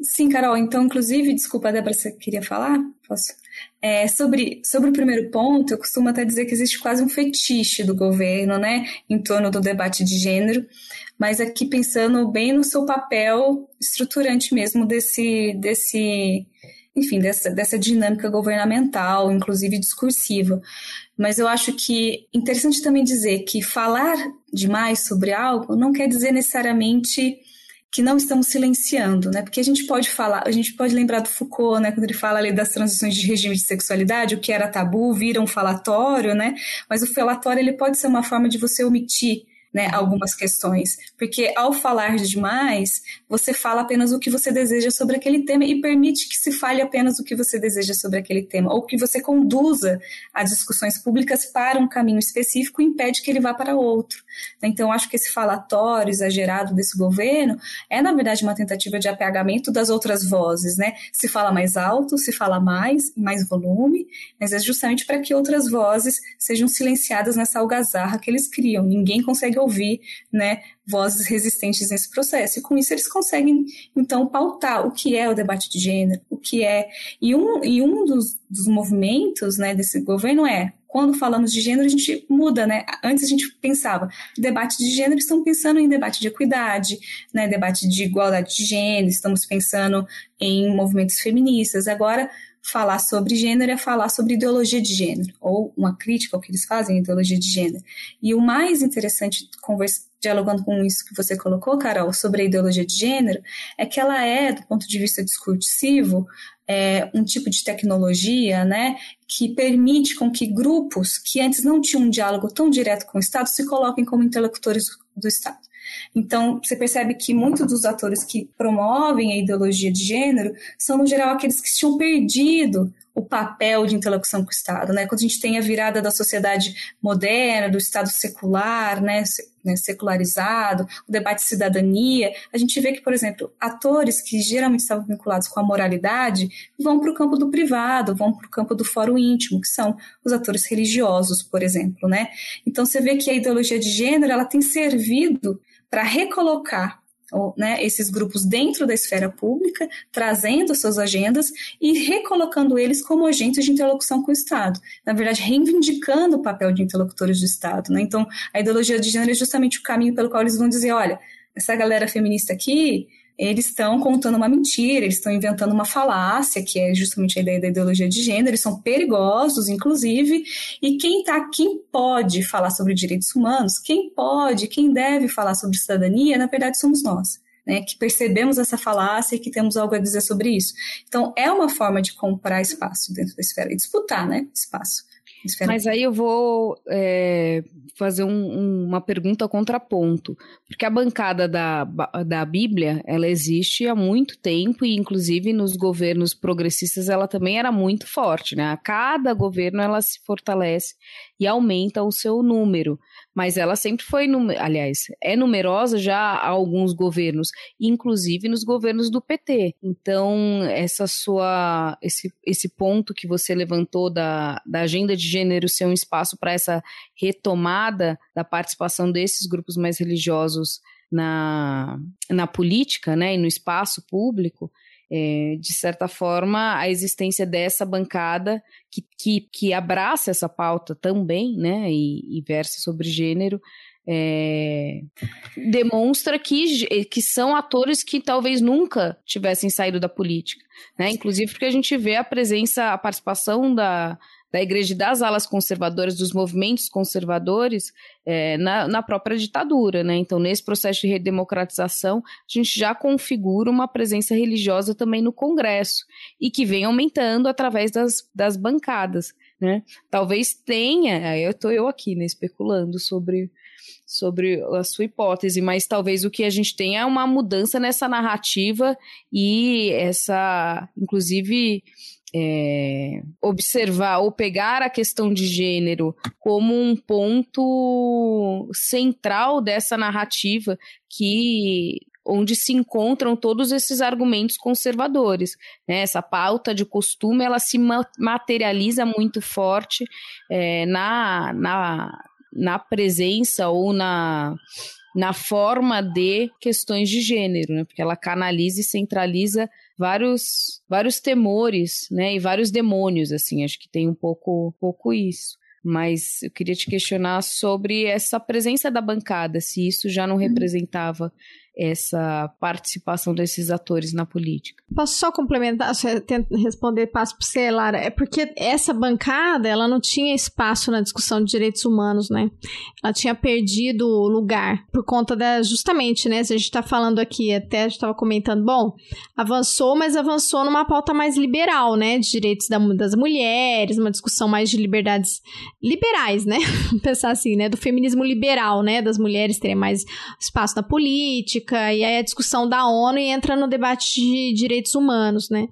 Sim, Carol. Então, inclusive, desculpa, Débora, você queria falar? Posso? É, sobre, sobre o primeiro ponto, eu costumo até dizer que existe quase um fetiche do governo, né, em torno do debate de gênero, mas aqui pensando bem no seu papel estruturante mesmo desse, desse enfim, dessa, dessa dinâmica governamental, inclusive discursiva. Mas eu acho que interessante também dizer que falar demais sobre algo não quer dizer necessariamente que não estamos silenciando, né? Porque a gente pode falar, a gente pode lembrar do Foucault, né, quando ele fala ali das transições de regime de sexualidade, o que era tabu vira um falatório, né? Mas o falatório ele pode ser uma forma de você omitir né, algumas questões, porque ao falar demais, você fala apenas o que você deseja sobre aquele tema e permite que se fale apenas o que você deseja sobre aquele tema, ou que você conduza as discussões públicas para um caminho específico e impede que ele vá para outro. Então, acho que esse falatório exagerado desse governo é, na verdade, uma tentativa de apagamento das outras vozes, né? Se fala mais alto, se fala mais, mais volume, mas é justamente para que outras vozes sejam silenciadas nessa algazarra que eles criam. Ninguém consegue ouvir, né, vozes resistentes nesse processo. E com isso eles conseguem, então, pautar o que é o debate de gênero, o que é. E um, e um dos, dos movimentos né, desse governo é quando falamos de gênero, a gente muda, né? Antes a gente pensava, debate de gênero, estamos pensando em debate de equidade, né? Debate de igualdade de gênero, estamos pensando em movimentos feministas. Agora, falar sobre gênero é falar sobre ideologia de gênero, ou uma crítica ao que eles fazem, ideologia de gênero. E o mais interessante, dialogando com isso que você colocou, Carol, sobre a ideologia de gênero, é que ela é, do ponto de vista discursivo, é, um tipo de tecnologia né, que permite com que grupos que antes não tinham um diálogo tão direto com o Estado se coloquem como interlocutores do Estado. Então, você percebe que muitos dos atores que promovem a ideologia de gênero são, no geral, aqueles que tinham perdido o papel de interlocução com o Estado, né? Quando a gente tem a virada da sociedade moderna, do Estado secular, né, né, secularizado, o debate de cidadania, a gente vê que, por exemplo, atores que geralmente estavam vinculados com a moralidade vão para o campo do privado, vão para o campo do fórum íntimo, que são os atores religiosos, por exemplo, né? Então você vê que a ideologia de gênero ela tem servido para recolocar né, esses grupos dentro da esfera pública, trazendo suas agendas e recolocando eles como agentes de interlocução com o Estado. Na verdade, reivindicando o papel de interlocutores do Estado. Né? Então, a ideologia de gênero é justamente o caminho pelo qual eles vão dizer: olha, essa galera feminista aqui eles estão contando uma mentira, eles estão inventando uma falácia, que é justamente a ideia da ideologia de gênero, eles são perigosos, inclusive, e quem tá, quem pode falar sobre direitos humanos, quem pode, quem deve falar sobre cidadania, na verdade somos nós. Né, que percebemos essa falácia e que temos algo a dizer sobre isso. Então, é uma forma de comprar espaço dentro da esfera e disputar né, espaço. Mas aí eu vou é, fazer um, uma pergunta contraponto, porque a bancada da, da Bíblia, ela existe há muito tempo e inclusive nos governos progressistas ela também era muito forte, né? A cada governo ela se fortalece e aumenta o seu número mas ela sempre foi, aliás, é numerosa já há alguns governos, inclusive nos governos do PT. Então, essa sua, esse, esse ponto que você levantou da, da agenda de gênero ser um espaço para essa retomada da participação desses grupos mais religiosos na, na política, né, e no espaço público, é, de certa forma, a existência dessa bancada que, que, que abraça essa pauta também, né, e, e versa sobre gênero, é, demonstra que, que são atores que talvez nunca tivessem saído da política, né? Inclusive porque a gente vê a presença, a participação da, da igreja e das alas conservadoras, dos movimentos conservadores é, na, na, própria ditadura, né? Então, nesse processo de redemocratização, a gente já configura uma presença religiosa também no Congresso e que vem aumentando através das, das bancadas, né? Talvez tenha, aí eu estou eu aqui, né, especulando sobre sobre a sua hipótese, mas talvez o que a gente tenha é uma mudança nessa narrativa e essa, inclusive, é, observar ou pegar a questão de gênero como um ponto central dessa narrativa que onde se encontram todos esses argumentos conservadores. Né? Essa pauta de costume ela se materializa muito forte é, na, na, na presença ou na, na forma de questões de gênero, né? porque ela canaliza e centraliza vários vários temores, né, e vários demônios assim, acho que tem um pouco um pouco isso. Mas eu queria te questionar sobre essa presença da bancada, se isso já não uhum. representava essa participação desses atores na política. Posso só complementar, responder passo para você, Lara? É porque essa bancada, ela não tinha espaço na discussão de direitos humanos, né? Ela tinha perdido lugar por conta da, justamente, né? Se a gente está falando aqui, até a gente estava comentando, bom, avançou, mas avançou numa pauta mais liberal, né? De direitos da, das mulheres, uma discussão mais de liberdades liberais, né? Pensar assim, né? Do feminismo liberal, né? Das mulheres terem mais espaço na política, e aí a discussão da ONU e entra no debate de direitos humanos, né?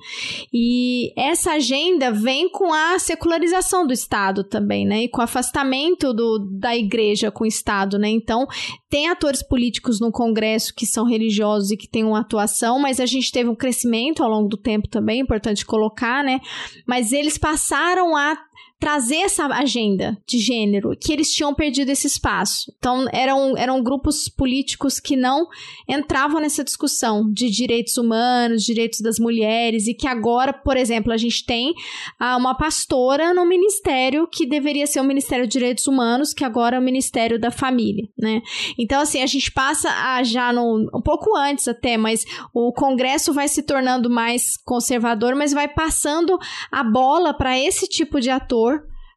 E essa agenda vem com a secularização do Estado também, né? E com o afastamento do, da igreja com o Estado, né? Então, tem atores políticos no Congresso que são religiosos e que têm uma atuação, mas a gente teve um crescimento ao longo do tempo também, importante colocar, né? Mas eles passaram a trazer essa agenda de gênero, que eles tinham perdido esse espaço. Então, eram, eram grupos políticos que não entravam nessa discussão de direitos humanos, direitos das mulheres, e que agora, por exemplo, a gente tem ah, uma pastora no ministério que deveria ser o Ministério de Direitos Humanos, que agora é o Ministério da Família, né? Então, assim, a gente passa a já no, um pouco antes até, mas o Congresso vai se tornando mais conservador, mas vai passando a bola para esse tipo de ator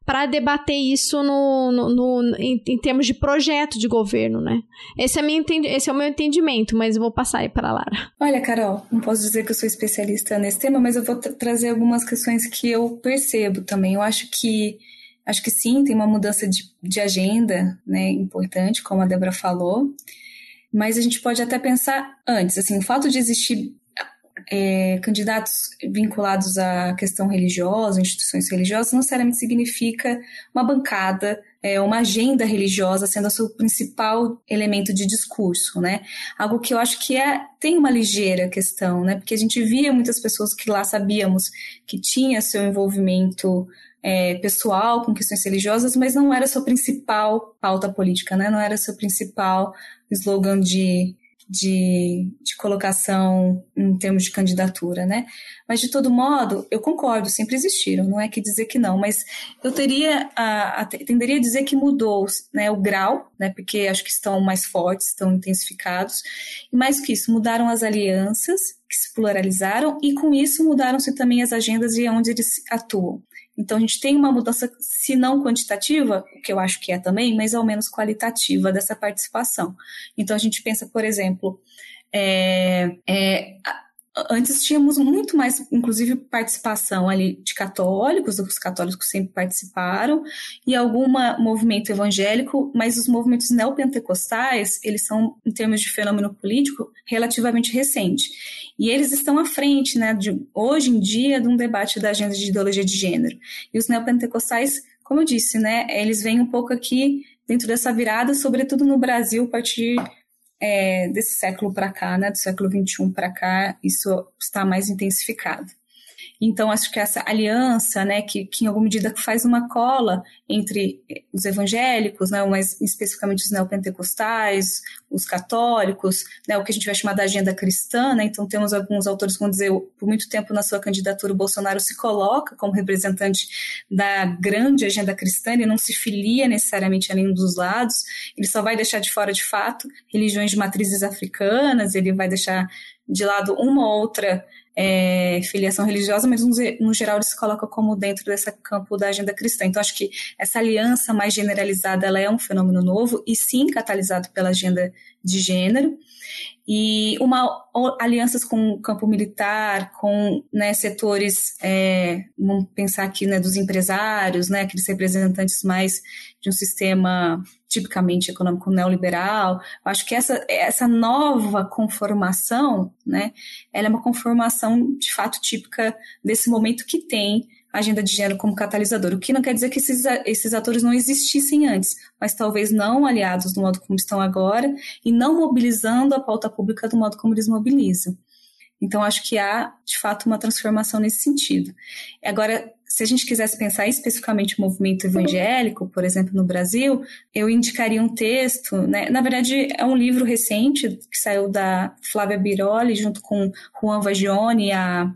para debater isso no, no, no em, em, termos de projeto de governo, né? Esse é, minha, esse é o meu entendimento, mas eu vou passar aí para a Lara. Olha, Carol, não posso dizer que eu sou especialista nesse tema, mas eu vou trazer algumas questões que eu percebo também. Eu acho que acho que sim, tem uma mudança de, de agenda, né, importante, como a Débora falou. Mas a gente pode até pensar antes, assim, o fato de existir é, candidatos vinculados à questão religiosa, instituições religiosas, não necessariamente significa uma bancada, é, uma agenda religiosa sendo o seu principal elemento de discurso, né? Algo que eu acho que é, tem uma ligeira questão, né? Porque a gente via muitas pessoas que lá sabíamos que tinha seu envolvimento é, pessoal com questões religiosas, mas não era sua principal pauta política, né? Não era seu principal slogan de de, de colocação em termos de candidatura, né? Mas, de todo modo, eu concordo, sempre existiram, não é que dizer que não, mas eu teria, a, a, tenderia a dizer que mudou né, o grau, né, porque acho que estão mais fortes, estão intensificados, e mais que isso, mudaram as alianças, que se pluralizaram, e com isso mudaram-se também as agendas e onde eles atuam. Então, a gente tem uma mudança, se não quantitativa, que eu acho que é também, mas ao menos qualitativa dessa participação. Então, a gente pensa, por exemplo, é, é, antes tínhamos muito mais, inclusive, participação ali de católicos, os católicos sempre participaram, e algum movimento evangélico, mas os movimentos neopentecostais, eles são, em termos de fenômeno político, relativamente recente. E eles estão à frente, né, de, hoje em dia, de um debate da agenda de ideologia de gênero. E os neopentecostais, como eu disse, né, eles vêm um pouco aqui dentro dessa virada, sobretudo no Brasil, a partir é, desse século para cá, né, do século XXI para cá, isso está mais intensificado. Então, acho que essa aliança, né, que, que em alguma medida faz uma cola entre os evangélicos, né, mais especificamente os neopentecostais, os católicos, né, o que a gente vai chamar da agenda cristã, né, então temos alguns autores que vão dizer, por muito tempo na sua candidatura o Bolsonaro se coloca como representante da grande agenda cristã, ele não se filia necessariamente a nenhum dos lados, ele só vai deixar de fora, de fato, religiões de matrizes africanas, ele vai deixar de lado uma ou outra é, filiação religiosa, mas no geral ele se coloca como dentro desse campo da agenda cristã. Então acho que essa aliança mais generalizada ela é um fenômeno novo e sim catalisado pela agenda de gênero e uma alianças com o campo militar, com né, setores, é, vamos pensar aqui né, dos empresários, né, aqueles representantes mais de um sistema tipicamente econômico neoliberal. Eu acho que essa, essa nova conformação, né, ela é uma conformação de fato típica desse momento que tem agenda de gênero como catalisador, o que não quer dizer que esses, esses atores não existissem antes, mas talvez não aliados do modo como estão agora e não mobilizando a pauta pública do modo como eles mobilizam. Então, acho que há, de fato, uma transformação nesse sentido. Agora, se a gente quisesse pensar especificamente o movimento evangélico, por exemplo, no Brasil, eu indicaria um texto, né? na verdade é um livro recente que saiu da Flávia Biroli junto com Juan Vagione, a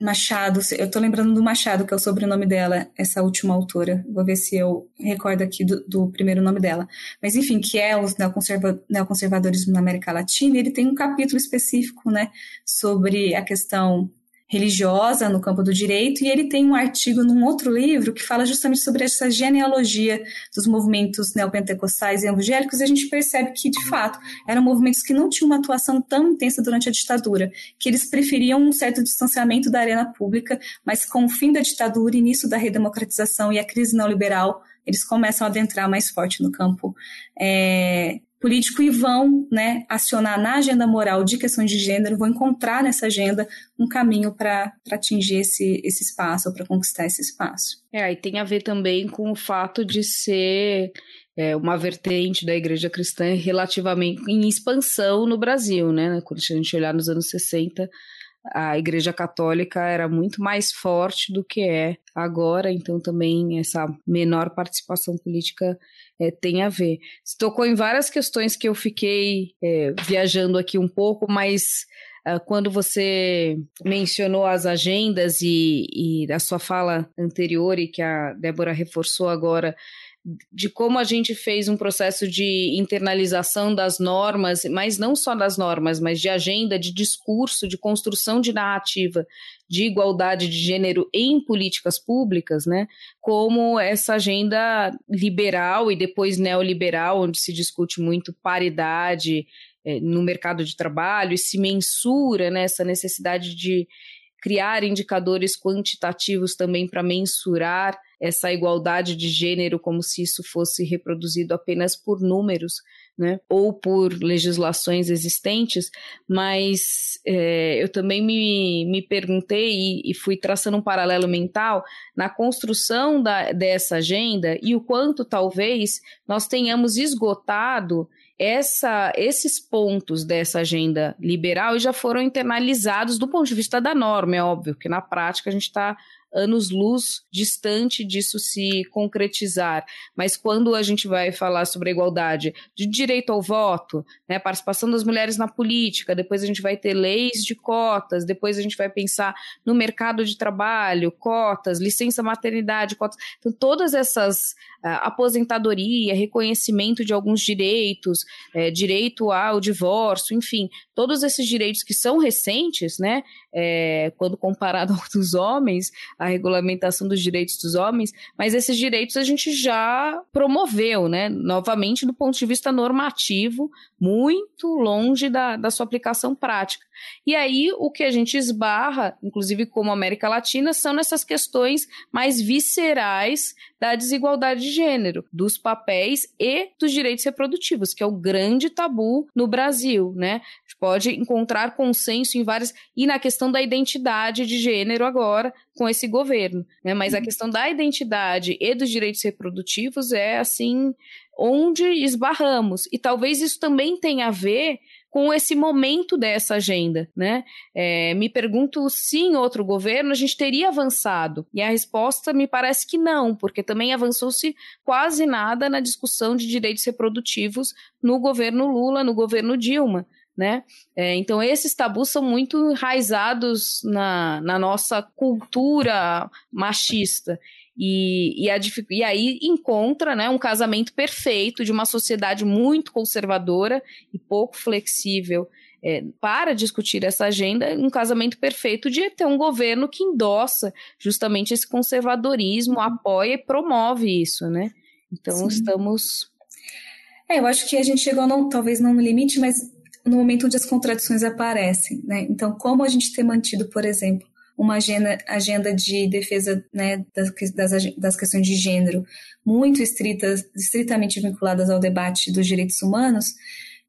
Machado, eu estou lembrando do Machado, que é o sobrenome dela, essa última autora. Vou ver se eu recordo aqui do, do primeiro nome dela. Mas, enfim, que é os neoconserva, neoconservadorismo na América Latina, ele tem um capítulo específico, né, sobre a questão religiosa no campo do direito, e ele tem um artigo num outro livro que fala justamente sobre essa genealogia dos movimentos neopentecostais e evangélicos, e a gente percebe que, de fato, eram movimentos que não tinham uma atuação tão intensa durante a ditadura, que eles preferiam um certo distanciamento da arena pública, mas com o fim da ditadura, início da redemocratização e a crise neoliberal, eles começam a adentrar mais forte no campo é, político e vão né, acionar na agenda moral de questões de gênero, vão encontrar nessa agenda um caminho para atingir esse, esse espaço, para conquistar esse espaço. É, e tem a ver também com o fato de ser é, uma vertente da igreja cristã relativamente em expansão no Brasil, né? Quando a gente olhar nos anos 60, a Igreja Católica era muito mais forte do que é agora, então também essa menor participação política é, tem a ver. Você tocou em várias questões que eu fiquei é, viajando aqui um pouco, mas uh, quando você mencionou as agendas e, e a sua fala anterior e que a Débora reforçou agora de como a gente fez um processo de internalização das normas, mas não só das normas, mas de agenda, de discurso, de construção de narrativa de igualdade de gênero em políticas públicas, né? Como essa agenda liberal e depois neoliberal, onde se discute muito paridade eh, no mercado de trabalho e se mensura né, necessidade de criar indicadores quantitativos também para mensurar essa igualdade de gênero como se isso fosse reproduzido apenas por números, né, ou por legislações existentes, mas é, eu também me, me perguntei e, e, fui traçando um paralelo mental na construção da, dessa agenda e o quanto talvez nós tenhamos esgotado essa, esses pontos dessa agenda liberal já foram internalizados do ponto de vista da norma, é óbvio, que na prática a gente está anos-luz distante disso se concretizar. Mas quando a gente vai falar sobre a igualdade de direito ao voto, né, participação das mulheres na política, depois a gente vai ter leis de cotas, depois a gente vai pensar no mercado de trabalho, cotas, licença maternidade, cotas. Então, todas essas uh, aposentadoria, reconhecimento de alguns direitos, é, direito ao divórcio, enfim, todos esses direitos que são recentes, né, é, quando comparado aos dos homens, a regulamentação dos direitos dos homens, mas esses direitos a gente já promoveu, né, novamente do ponto de vista normativo, muito longe da, da sua aplicação prática. E aí o que a gente esbarra, inclusive como América Latina, são nessas questões mais viscerais da desigualdade de gênero, dos papéis e dos direitos reprodutivos, que é o grande tabu no Brasil, né? Pode encontrar consenso em várias e na questão da identidade de gênero agora com esse governo, né? Mas a uhum. questão da identidade e dos direitos reprodutivos é assim onde esbarramos. E talvez isso também tenha a ver com esse momento dessa agenda, né? É, me pergunto se em outro governo a gente teria avançado. E a resposta me parece que não, porque também avançou-se quase nada na discussão de direitos reprodutivos no governo Lula, no governo Dilma. Né? É, então, esses tabus são muito enraizados na, na nossa cultura machista. E, e, a, e, aí encontra né, um casamento perfeito de uma sociedade muito conservadora e pouco flexível é, para discutir essa agenda, um casamento perfeito de ter um governo que endossa justamente esse conservadorismo, uhum. apoia e promove isso, né? Então Sim. estamos. É, eu acho que a gente chegou, não, talvez não no limite, mas no momento onde as contradições aparecem, né? Então, como a gente ter mantido, por exemplo, uma agenda, agenda de defesa né, das, das, das questões de gênero muito estritas, estritamente vinculadas ao debate dos direitos humanos,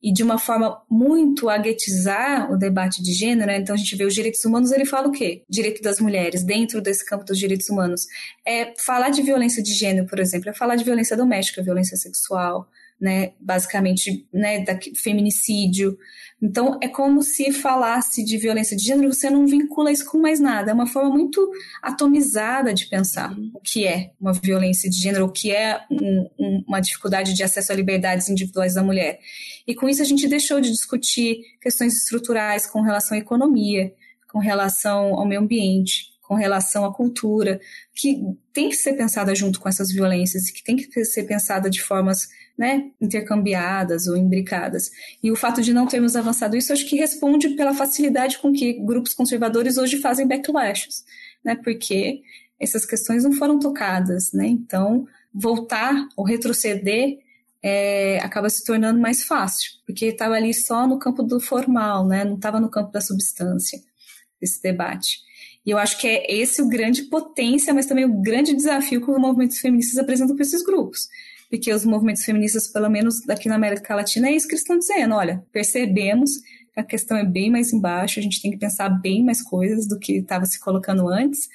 e de uma forma muito aguetizar o debate de gênero, né? então a gente vê os direitos humanos, ele fala o quê? Direito das mulheres, dentro desse campo dos direitos humanos. É falar de violência de gênero, por exemplo, é falar de violência doméstica, violência sexual, né? basicamente, né, da, feminicídio, então, é como se falasse de violência de gênero, você não vincula isso com mais nada. É uma forma muito atomizada de pensar o que é uma violência de gênero, o que é um, um, uma dificuldade de acesso a liberdades individuais da mulher. E com isso, a gente deixou de discutir questões estruturais com relação à economia, com relação ao meio ambiente, com relação à cultura, que tem que ser pensada junto com essas violências, que tem que ser pensada de formas né, intercambiadas ou imbricadas. E o fato de não termos avançado isso, acho que responde pela facilidade com que grupos conservadores hoje fazem backlashes, né, porque essas questões não foram tocadas, né, então voltar ou retroceder é, acaba se tornando mais fácil, porque estava ali só no campo do formal, né, não estava no campo da substância, esse debate. E eu acho que é esse o grande potência, mas também o grande desafio que os movimentos feministas apresentam para esses grupos porque os movimentos feministas, pelo menos daqui na América Latina, é isso que eles estão dizendo. Olha, percebemos que a questão é bem mais embaixo, a gente tem que pensar bem mais coisas do que estava se colocando antes.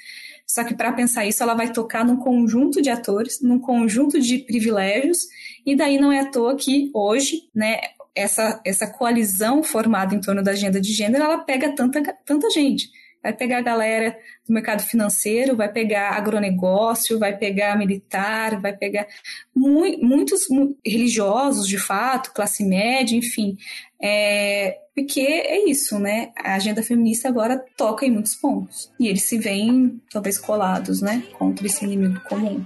Só que para pensar isso, ela vai tocar num conjunto de atores, num conjunto de privilégios, e daí não é à toa que hoje, né, essa, essa coalizão formada em torno da agenda de gênero, ela pega tanta, tanta gente vai pegar a galera do mercado financeiro, vai pegar agronegócio, vai pegar militar, vai pegar mu muitos religiosos, de fato, classe média, enfim. É, porque é isso, né? A agenda feminista agora toca em muitos pontos. E eles se veem, talvez, colados, né? Contra esse inimigo comum.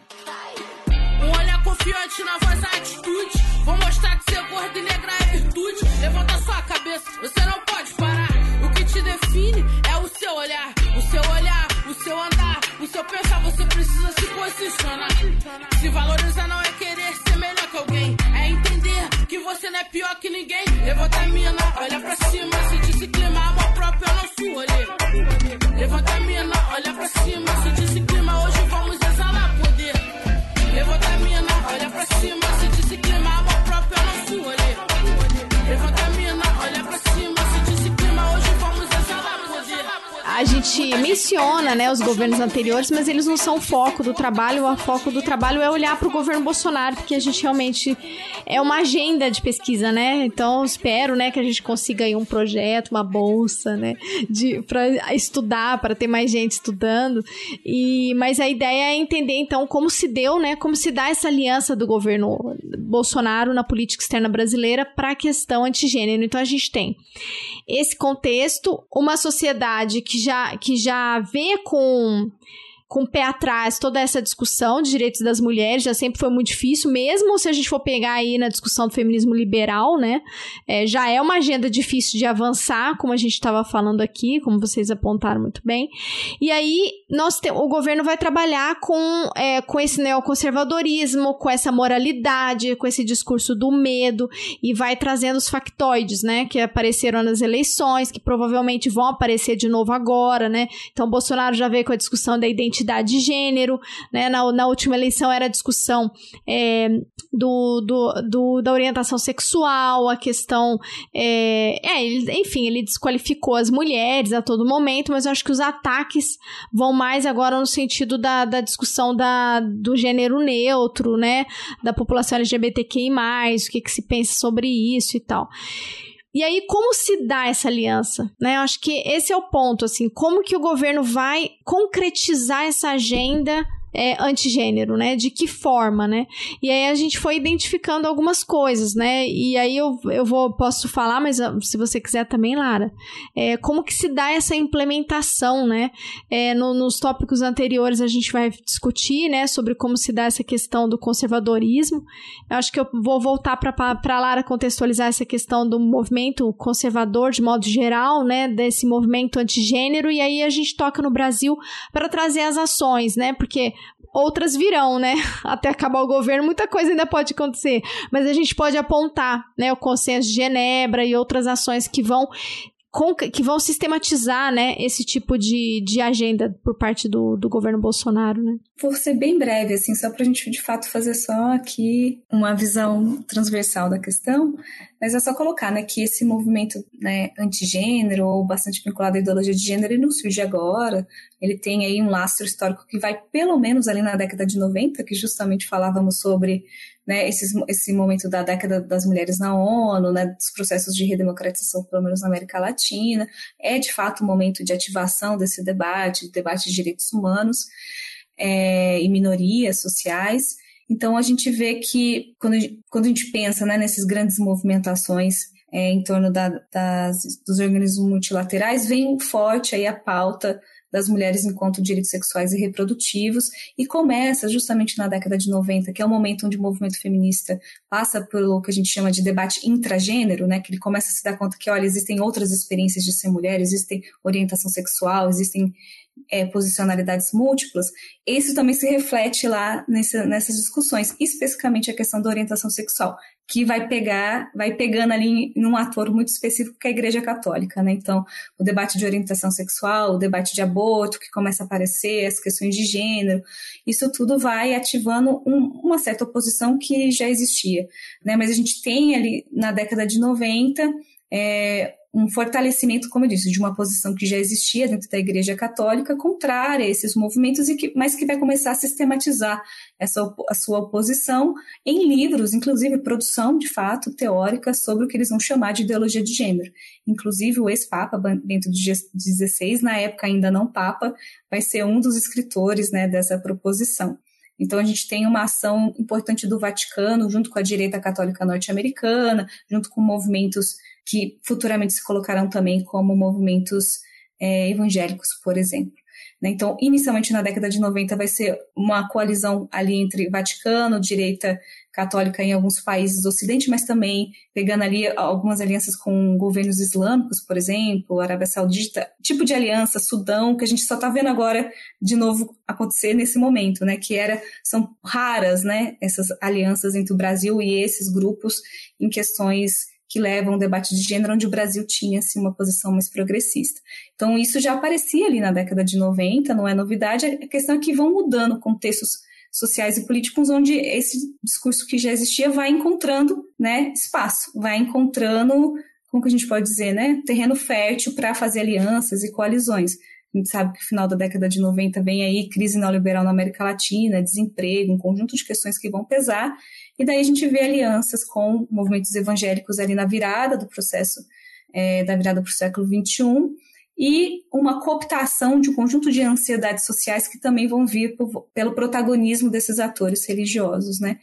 Um olhar confiante na voz, atitude. Vou mostrar que ser gordo e negra é virtude. Levanta sua cabeça, você não pode parar. O que te define é Se valorizar não é querer ser melhor que alguém, é entender que você não é pior que ninguém. Levanta a mina, olha pra cima, se disciplina, gente menciona, né, os governos anteriores, mas eles não são o foco do trabalho. O foco do trabalho é olhar para o governo Bolsonaro, porque a gente realmente é uma agenda de pesquisa, né? Então espero, né, que a gente consiga aí um projeto, uma bolsa, né, de para estudar, para ter mais gente estudando. E mas a ideia é entender então como se deu, né, como se dá essa aliança do governo Bolsonaro na política externa brasileira para a questão antigênero. Então a gente tem esse contexto, uma sociedade que já que já vê com com o pé atrás toda essa discussão de direitos das mulheres, já sempre foi muito difícil, mesmo se a gente for pegar aí na discussão do feminismo liberal, né? É, já é uma agenda difícil de avançar, como a gente estava falando aqui, como vocês apontaram muito bem. E aí, nós te, o governo vai trabalhar com, é, com esse neoconservadorismo, com essa moralidade, com esse discurso do medo, e vai trazendo os factoides, né? Que apareceram nas eleições, que provavelmente vão aparecer de novo agora, né? Então, Bolsonaro já veio com a discussão da identidade identidade de gênero, né? Na, na última eleição era a discussão é, do, do, do, da orientação sexual, a questão. É, é, enfim, ele desqualificou as mulheres a todo momento, mas eu acho que os ataques vão mais agora no sentido da, da discussão da, do gênero neutro, né? Da população LGBTQI, o que, que se pensa sobre isso e tal. E aí, como se dá essa aliança? Né? Eu acho que esse é o ponto, assim, como que o governo vai concretizar essa agenda é, antigênero, né? De que forma, né? E aí a gente foi identificando algumas coisas, né? E aí eu, eu vou, posso falar, mas ah, se você quiser também, Lara, é, como que se dá essa implementação, né? É, no, nos tópicos anteriores a gente vai discutir, né? Sobre como se dá essa questão do conservadorismo. Eu acho que eu vou voltar para a Lara contextualizar essa questão do movimento conservador de modo geral, né? Desse movimento antigênero, e aí a gente toca no Brasil para trazer as ações, né? Porque outras virão, né? Até acabar o governo, muita coisa ainda pode acontecer. Mas a gente pode apontar, né, o consenso de Genebra e outras ações que vão que vão sistematizar né, esse tipo de, de agenda por parte do, do governo Bolsonaro. Né? Vou ser bem breve, assim, só para a gente de fato fazer só aqui uma visão transversal da questão, mas é só colocar né, que esse movimento né, antigênero ou bastante vinculado à ideologia de gênero ele não surge agora, ele tem aí um lastro histórico que vai pelo menos ali na década de 90, que justamente falávamos sobre né, esse, esse momento da década das mulheres na ONU, né, dos processos de redemocratização, pelo menos na América Latina, é de fato um momento de ativação desse debate, de debate de direitos humanos é, e minorias sociais. Então, a gente vê que, quando quando a gente pensa né, nessas grandes movimentações é, em torno da, das, dos organismos multilaterais, vem forte aí a pauta das mulheres enquanto direitos sexuais e reprodutivos, e começa justamente na década de 90, que é o momento onde o movimento feminista passa pelo que a gente chama de debate intragênero, né, que ele começa a se dar conta que, olha, existem outras experiências de ser mulher, existem orientação sexual, existem é, posicionalidades múltiplas, isso também se reflete lá nessa, nessas discussões, especificamente a questão da orientação sexual, que vai pegar, vai pegando ali num ator muito específico que é a Igreja Católica, né? Então, o debate de orientação sexual, o debate de aborto que começa a aparecer, as questões de gênero, isso tudo vai ativando um, uma certa oposição que já existia, né? Mas a gente tem ali na década de 90 é, um fortalecimento, como eu disse, de uma posição que já existia dentro da Igreja Católica, contrária a esses movimentos, e que, mas que vai começar a sistematizar essa, a sua oposição em livros, inclusive produção, de fato, teórica sobre o que eles vão chamar de ideologia de gênero. Inclusive, o ex-papa Bento XVI, na época ainda não papa, vai ser um dos escritores né, dessa proposição. Então, a gente tem uma ação importante do Vaticano, junto com a direita católica norte-americana, junto com movimentos que futuramente se colocarão também como movimentos é, evangélicos, por exemplo. Né? Então, inicialmente na década de 90 vai ser uma coalizão ali entre Vaticano, direita católica em alguns países do Ocidente, mas também pegando ali algumas alianças com governos islâmicos, por exemplo, Arábia Saudita, tipo de aliança, Sudão, que a gente só está vendo agora de novo acontecer nesse momento, né? Que era são raras, né? Essas alianças entre o Brasil e esses grupos em questões que levam ao debate de gênero, onde o Brasil tinha assim, uma posição mais progressista. Então, isso já aparecia ali na década de 90, não é novidade, a questão é que vão mudando contextos sociais e políticos onde esse discurso que já existia vai encontrando né, espaço, vai encontrando, como que a gente pode dizer, né, terreno fértil para fazer alianças e coalizões. A gente sabe que final da década de 90 vem aí crise neoliberal na América Latina, desemprego, um conjunto de questões que vão pesar, e daí a gente vê alianças com movimentos evangélicos ali na virada do processo, é, da virada para o século XXI, e uma cooptação de um conjunto de ansiedades sociais que também vão vir por, pelo protagonismo desses atores religiosos, né?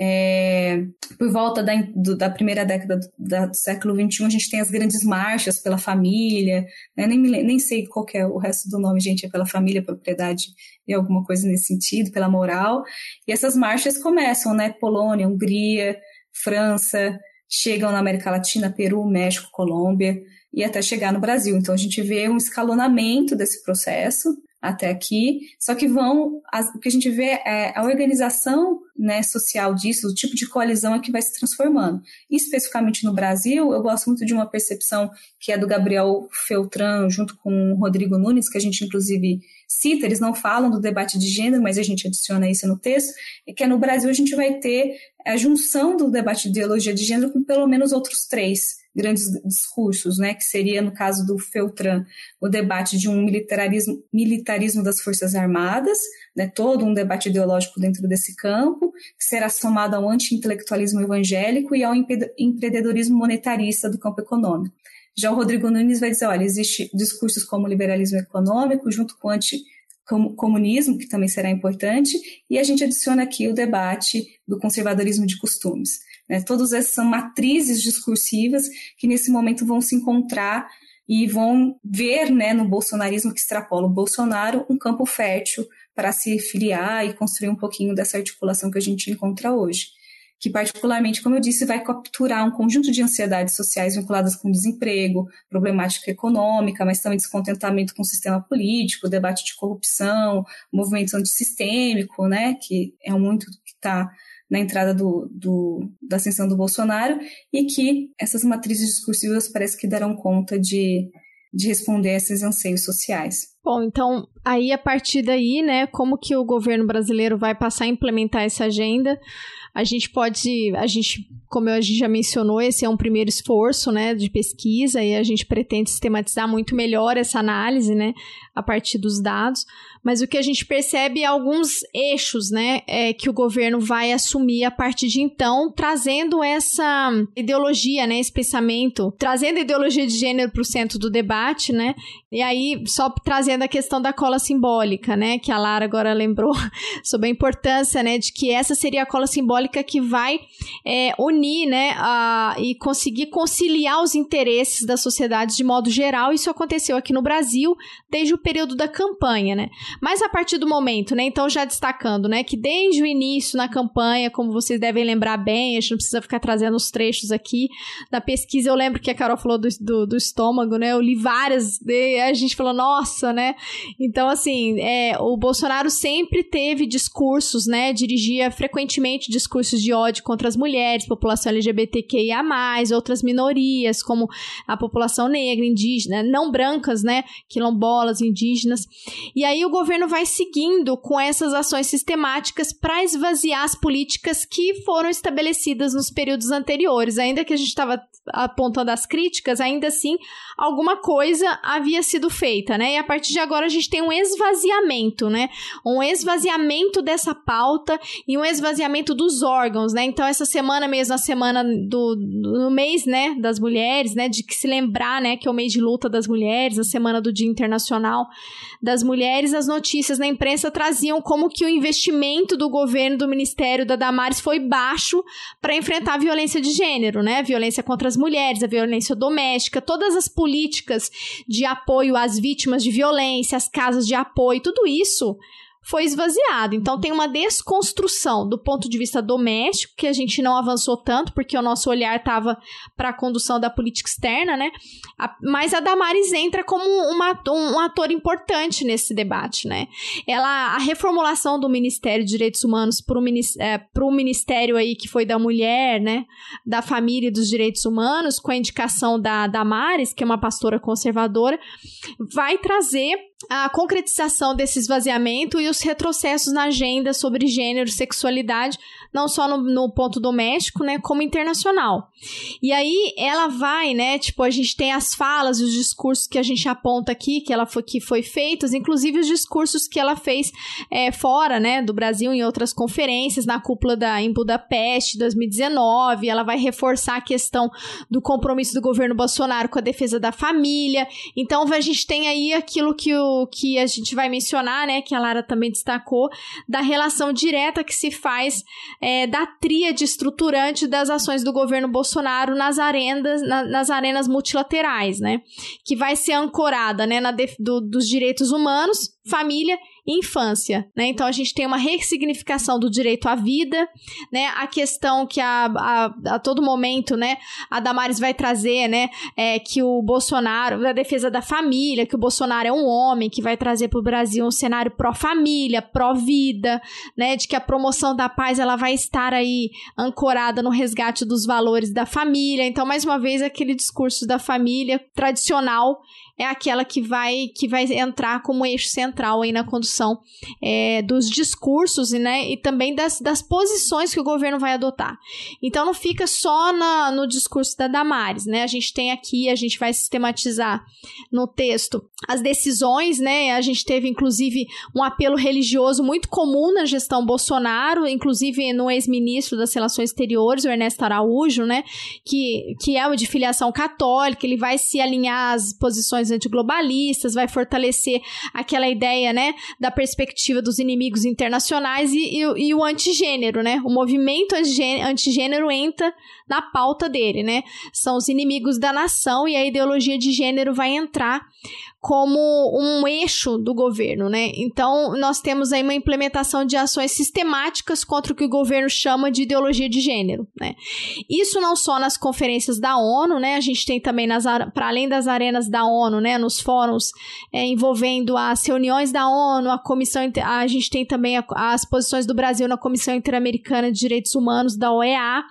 É, por volta da, do, da primeira década do, da, do, século XXI, a gente tem as grandes marchas pela família, né? nem, nem sei qual é o resto do nome, gente, é pela família, propriedade e alguma coisa nesse sentido, pela moral. E essas marchas começam, né? Polônia, Hungria, França, chegam na América Latina, Peru, México, Colômbia e até chegar no Brasil. Então a gente vê um escalonamento desse processo até aqui, só que vão, as, o que a gente vê é a organização né, social disso, o tipo de coalizão é que vai se transformando. E, especificamente no Brasil, eu gosto muito de uma percepção que é do Gabriel Feltran, junto com o Rodrigo Nunes, que a gente inclusive cita, eles não falam do debate de gênero, mas a gente adiciona isso no texto, é que no Brasil a gente vai ter a junção do debate de ideologia de gênero com pelo menos outros três grandes discursos, né, que seria, no caso do Feltran, o debate de um militarismo, militarismo das Forças Armadas, né, todo um debate ideológico dentro desse campo, que será somado ao anti-intelectualismo evangélico e ao empreendedorismo monetarista do campo econômico. Já o Rodrigo Nunes vai dizer, olha, existe discursos como liberalismo econômico, junto com anti comunismo, que também será importante, e a gente adiciona aqui o debate do conservadorismo de costumes. Né? Todas essas são matrizes discursivas que nesse momento vão se encontrar e vão ver né, no bolsonarismo que extrapola o Bolsonaro um campo fértil para se filiar e construir um pouquinho dessa articulação que a gente encontra hoje que particularmente, como eu disse, vai capturar um conjunto de ansiedades sociais vinculadas com desemprego, problemática econômica, mas também descontentamento com o sistema político, debate de corrupção, movimento antissistêmico, né, que é muito que está na entrada do, do, da ascensão do Bolsonaro, e que essas matrizes discursivas parece que darão conta de, de responder a esses anseios sociais. Bom, então, aí a partir daí, né, como que o governo brasileiro vai passar a implementar essa agenda? A gente pode, a gente, como a gente já mencionou, esse é um primeiro esforço, né, de pesquisa e a gente pretende sistematizar muito melhor essa análise, né, a partir dos dados mas o que a gente percebe é alguns eixos, né, é, que o governo vai assumir a partir de então, trazendo essa ideologia, né, esse pensamento, trazendo a ideologia de gênero para o centro do debate, né, e aí só trazendo a questão da cola simbólica, né, que a Lara agora lembrou sobre a importância, né, de que essa seria a cola simbólica que vai é, unir, né, a, e conseguir conciliar os interesses da sociedade de modo geral. Isso aconteceu aqui no Brasil desde o período da campanha, né. Mas a partir do momento, né? Então, já destacando, né? Que desde o início na campanha, como vocês devem lembrar bem, a gente não precisa ficar trazendo os trechos aqui. Na pesquisa, eu lembro que a Carol falou do, do, do estômago, né? Eu li várias, e a gente falou, nossa, né? Então, assim, é, o Bolsonaro sempre teve discursos, né? Dirigia frequentemente discursos de ódio contra as mulheres, população LGBTQIA, outras minorias, como a população negra, indígena, não brancas, né? Quilombolas, indígenas. E aí o governo vai seguindo com essas ações sistemáticas para esvaziar as políticas que foram estabelecidas nos períodos anteriores. Ainda que a gente estava apontando as críticas, ainda assim alguma coisa havia sido feita, né? E a partir de agora a gente tem um esvaziamento, né? Um esvaziamento dessa pauta e um esvaziamento dos órgãos, né? Então essa semana mesmo, a semana do, do mês, né, das mulheres, né, de que se lembrar, né, que é o mês de luta das mulheres, a semana do Dia Internacional das Mulheres, as notícias na imprensa traziam como que o investimento do governo do Ministério da Damares foi baixo para enfrentar a violência de gênero, né? A violência contra as mulheres, a violência doméstica, todas as políticas de apoio às vítimas de violência, as casas de apoio, tudo isso foi esvaziado. Então tem uma desconstrução do ponto de vista doméstico, que a gente não avançou tanto, porque o nosso olhar estava para a condução da política externa, né? A, mas a Damares entra como uma, um, um, ator importante nesse debate, né? Ela, a reformulação do Ministério de Direitos Humanos para o é, Ministério aí que foi da mulher, né? Da família e dos direitos humanos, com a indicação da Damares, que é uma pastora conservadora, vai trazer a concretização desse esvaziamento e os retrocessos na agenda sobre gênero sexualidade, não só no, no, ponto doméstico, né, como internacional. E aí ela vai, né, tipo, a gente tem as falas os discursos que a gente aponta aqui, que ela foi, que foi feitos, inclusive os discursos que ela fez é, fora, né, do Brasil, em outras conferências, na cúpula da, em Budapeste, 2019, ela vai reforçar a questão do compromisso do governo Bolsonaro com a defesa da família. Então, a gente tem aí aquilo que o que a gente vai mencionar, né, que a Lara também destacou, da relação direta que se faz é, da tríade estruturante das ações do governo Bolsonaro nas arenas, na, nas arenas multilaterais, né, que vai ser ancorada, né, na do, dos direitos humanos, família infância, né? Então a gente tem uma ressignificação do direito à vida, né? A questão que a, a, a todo momento, né? A Damares vai trazer, né? É que o Bolsonaro, a defesa da família, que o Bolsonaro é um homem que vai trazer para o Brasil um cenário pró-família, pró-vida, né? De que a promoção da paz ela vai estar aí ancorada no resgate dos valores da família. Então, mais uma vez, aquele discurso da família tradicional é aquela que vai que vai entrar como eixo central aí na condução é, dos discursos e, né, e também das, das posições que o governo vai adotar. Então não fica só na, no discurso da Damares, né? A gente tem aqui, a gente vai sistematizar no texto as decisões, né? A gente teve inclusive um apelo religioso muito comum na gestão Bolsonaro, inclusive no ex-ministro das Relações Exteriores, o Ernesto Araújo, né? Que, que é de filiação católica, ele vai se alinhar às posições antiglobalistas, vai fortalecer aquela ideia, né, da perspectiva dos inimigos internacionais e, e, e o antigênero, né? O movimento antigênero entra na pauta dele, né? São os inimigos da nação e a ideologia de gênero vai entrar como um eixo do governo, né? Então, nós temos aí uma implementação de ações sistemáticas contra o que o governo chama de ideologia de gênero, né? Isso não só nas conferências da ONU, né? A gente tem também nas para além das arenas da ONU, né? Nos fóruns é, envolvendo as reuniões da ONU, a comissão, a gente tem também a, as posições do Brasil na Comissão Interamericana de Direitos Humanos da OEA.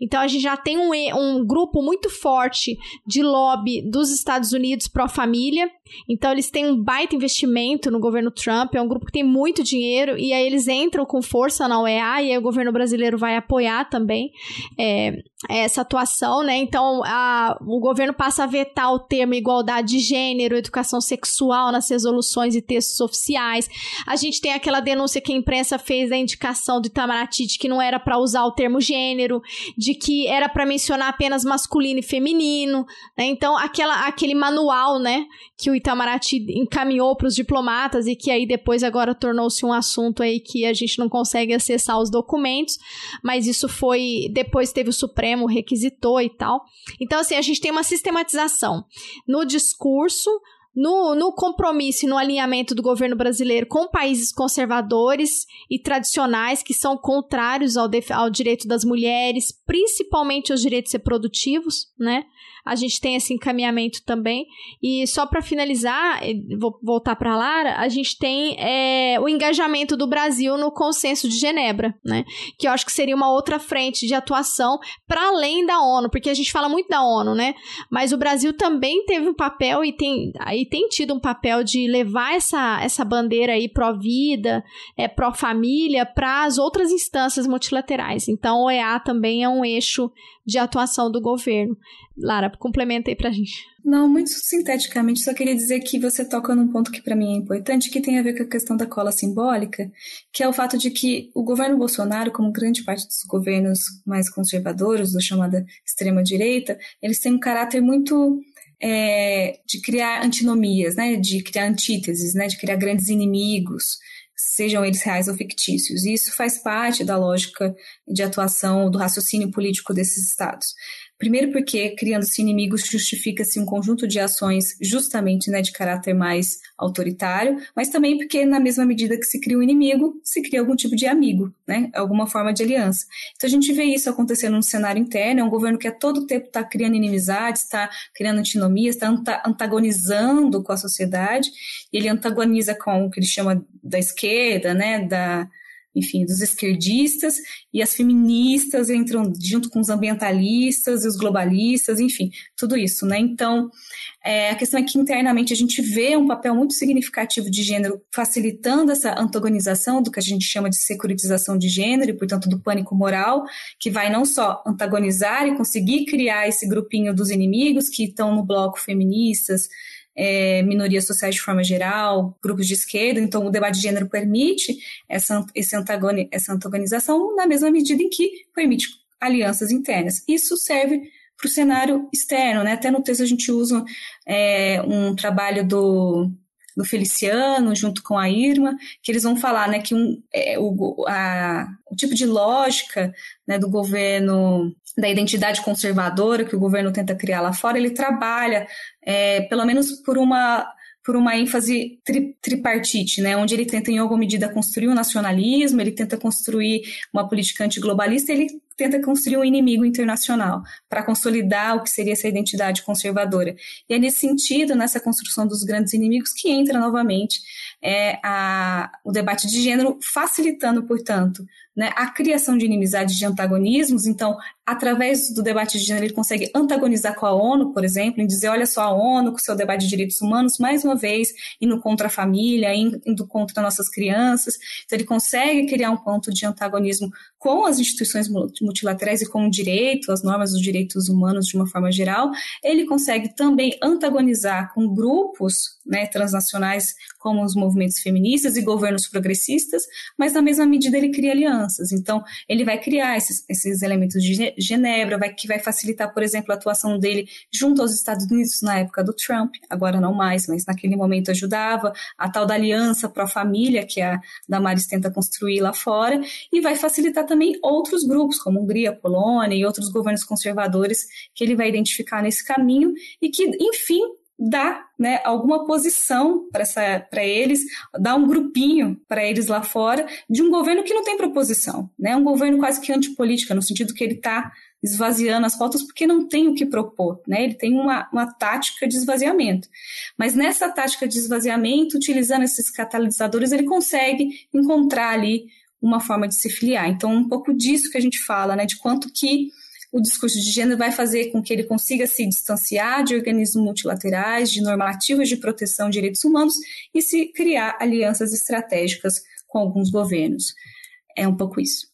Então a gente já tem um, um grupo muito forte de lobby dos Estados Unidos pró-família. Então eles têm um baita investimento no governo Trump, é um grupo que tem muito dinheiro, e aí eles entram com força na OEA, e aí o governo brasileiro vai apoiar também é, essa atuação, né? Então a, o governo passa a vetar o termo igualdade de gênero, educação sexual nas resoluções e textos oficiais. A gente tem aquela denúncia que a imprensa fez da indicação do Itamaraty de que não era para usar o termo gênero de que era para mencionar apenas masculino e feminino, né? Então, aquela, aquele manual, né, que o Itamaraty encaminhou para os diplomatas e que aí depois agora tornou-se um assunto aí que a gente não consegue acessar os documentos, mas isso foi depois teve o Supremo requisitou e tal. Então, assim, a gente tem uma sistematização no discurso no, no compromisso e no alinhamento do governo brasileiro com países conservadores e tradicionais que são contrários ao, ao direito das mulheres, principalmente aos direitos reprodutivos, né? A gente tem esse encaminhamento também. E só para finalizar, vou voltar para Lara, a gente tem é, o engajamento do Brasil no consenso de Genebra, né? Que eu acho que seria uma outra frente de atuação para além da ONU, porque a gente fala muito da ONU, né? Mas o Brasil também teve um papel e tem, aí tem tido um papel de levar essa, essa bandeira aí pró-vida, é, pró-família para as outras instâncias multilaterais. Então, o EA também é um eixo de atuação do governo. Lara, complementa aí pra gente. Não, muito sinteticamente, só queria dizer que você toca num ponto que para mim é importante, que tem a ver com a questão da cola simbólica, que é o fato de que o governo Bolsonaro, como grande parte dos governos mais conservadores, da chamada extrema-direita, eles têm um caráter muito é, de criar antinomias, né, de criar antíteses, né, de criar grandes inimigos, sejam eles reais ou fictícios. E isso faz parte da lógica de atuação do raciocínio político desses estados. Primeiro porque criando-se inimigos justifica-se um conjunto de ações justamente né, de caráter mais autoritário, mas também porque na mesma medida que se cria um inimigo, se cria algum tipo de amigo, né, alguma forma de aliança. Então a gente vê isso acontecendo no cenário interno, é um governo que a todo tempo está criando inimizades, está criando antinomias, está antagonizando com a sociedade, e ele antagoniza com o que ele chama da esquerda, né, da enfim, dos esquerdistas, e as feministas entram junto com os ambientalistas e os globalistas, enfim, tudo isso, né? Então, é, a questão é que internamente a gente vê um papel muito significativo de gênero facilitando essa antagonização do que a gente chama de securitização de gênero e, portanto, do pânico moral, que vai não só antagonizar e conseguir criar esse grupinho dos inimigos que estão no bloco feministas, é, minorias sociais de forma geral, grupos de esquerda, então o debate de gênero permite essa, esse antagoni, essa antagonização na mesma medida em que permite alianças internas. Isso serve para o cenário externo, né? Até no texto a gente usa é, um trabalho do, do Feliciano junto com a Irma, que eles vão falar né, que um, é, o, a, o tipo de lógica né, do governo da identidade conservadora que o governo tenta criar lá fora, ele trabalha, é, pelo menos por uma por uma ênfase tri, tripartite, né, onde ele tenta em alguma medida construir um nacionalismo, ele tenta construir uma política antiglobalista, ele tenta construir um inimigo internacional para consolidar o que seria essa identidade conservadora. E é nesse sentido, nessa construção dos grandes inimigos, que entra novamente é, a, o debate de gênero, facilitando, portanto, né, a criação de inimizades, de antagonismos. Então, através do debate de gênero, ele consegue antagonizar com a ONU, por exemplo, em dizer: olha só, a ONU, com seu debate de direitos humanos, mais uma vez, indo contra a família, indo contra nossas crianças. Então, ele consegue criar um ponto de antagonismo com as instituições multilaterais e com o direito, as normas dos direitos humanos de uma forma geral. Ele consegue também antagonizar com grupos né, transnacionais, como os movimentos feministas e governos progressistas, mas na mesma medida ele cria alianças. Então, ele vai criar esses, esses elementos de Genebra, vai, que vai facilitar, por exemplo, a atuação dele junto aos Estados Unidos na época do Trump, agora não mais, mas naquele momento ajudava, a tal da aliança pró-família que a Damares tenta construir lá fora, e vai facilitar também outros grupos, como Hungria, Polônia e outros governos conservadores que ele vai identificar nesse caminho e que, enfim, dá né, alguma posição para eles, dá um grupinho para eles lá fora de um governo que não tem proposição, né, um governo quase que antipolítica, no sentido que ele está esvaziando as pautas porque não tem o que propor, né? Ele tem uma, uma tática de esvaziamento. Mas nessa tática de esvaziamento, utilizando esses catalisadores, ele consegue encontrar ali uma forma de se filiar. Então, um pouco disso que a gente fala, né? De quanto que o discurso de gênero vai fazer com que ele consiga se distanciar de organismos multilaterais, de normativas de proteção de direitos humanos e se criar alianças estratégicas com alguns governos. É um pouco isso.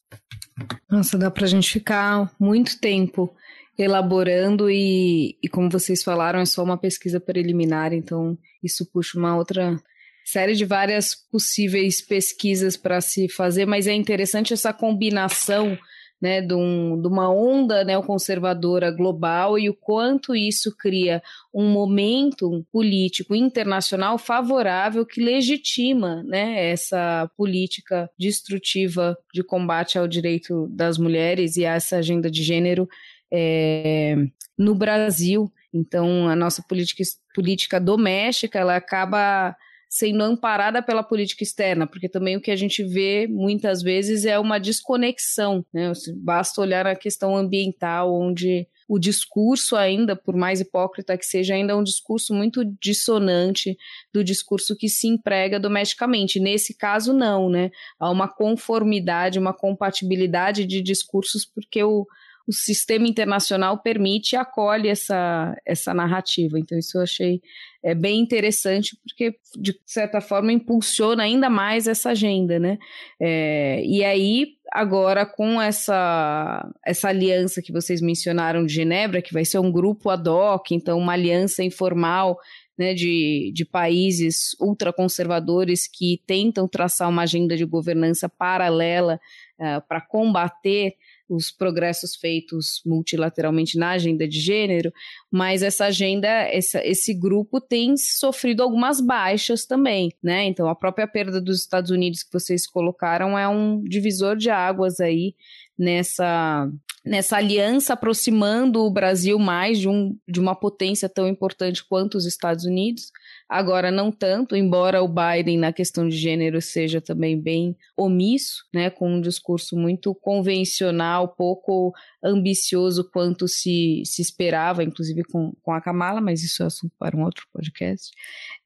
Nossa, dá para a gente ficar muito tempo elaborando e, e, como vocês falaram, é só uma pesquisa preliminar, então isso puxa uma outra série de várias possíveis pesquisas para se fazer, mas é interessante essa combinação né, de, um, de uma onda neoconservadora global e o quanto isso cria um momento político internacional favorável que legitima né, essa política destrutiva de combate ao direito das mulheres e a essa agenda de gênero é, no Brasil. Então, a nossa política, política doméstica ela acaba sendo amparada pela política externa, porque também o que a gente vê muitas vezes é uma desconexão, né? Basta olhar a questão ambiental, onde o discurso ainda, por mais hipócrita que seja, ainda é um discurso muito dissonante do discurso que se emprega domesticamente. Nesse caso, não, né? Há uma conformidade, uma compatibilidade de discursos, porque o, o sistema internacional permite e acolhe essa, essa narrativa. Então, isso eu achei é, bem interessante, porque, de certa forma, impulsiona ainda mais essa agenda, né? É, e aí, agora, com essa, essa aliança que vocês mencionaram de Genebra, que vai ser um grupo ad hoc, então, uma aliança informal né, de, de países ultraconservadores que tentam traçar uma agenda de governança paralela uh, para combater os progressos feitos multilateralmente na agenda de gênero, mas essa agenda, essa, esse grupo tem sofrido algumas baixas também, né? Então, a própria perda dos Estados Unidos que vocês colocaram é um divisor de águas aí nessa nessa aliança aproximando o Brasil mais de, um, de uma potência tão importante quanto os Estados Unidos. Agora, não tanto, embora o Biden, na questão de gênero, seja também bem omisso, né, com um discurso muito convencional, pouco ambicioso quanto se, se esperava, inclusive com, com a Kamala, mas isso é assunto para um outro podcast.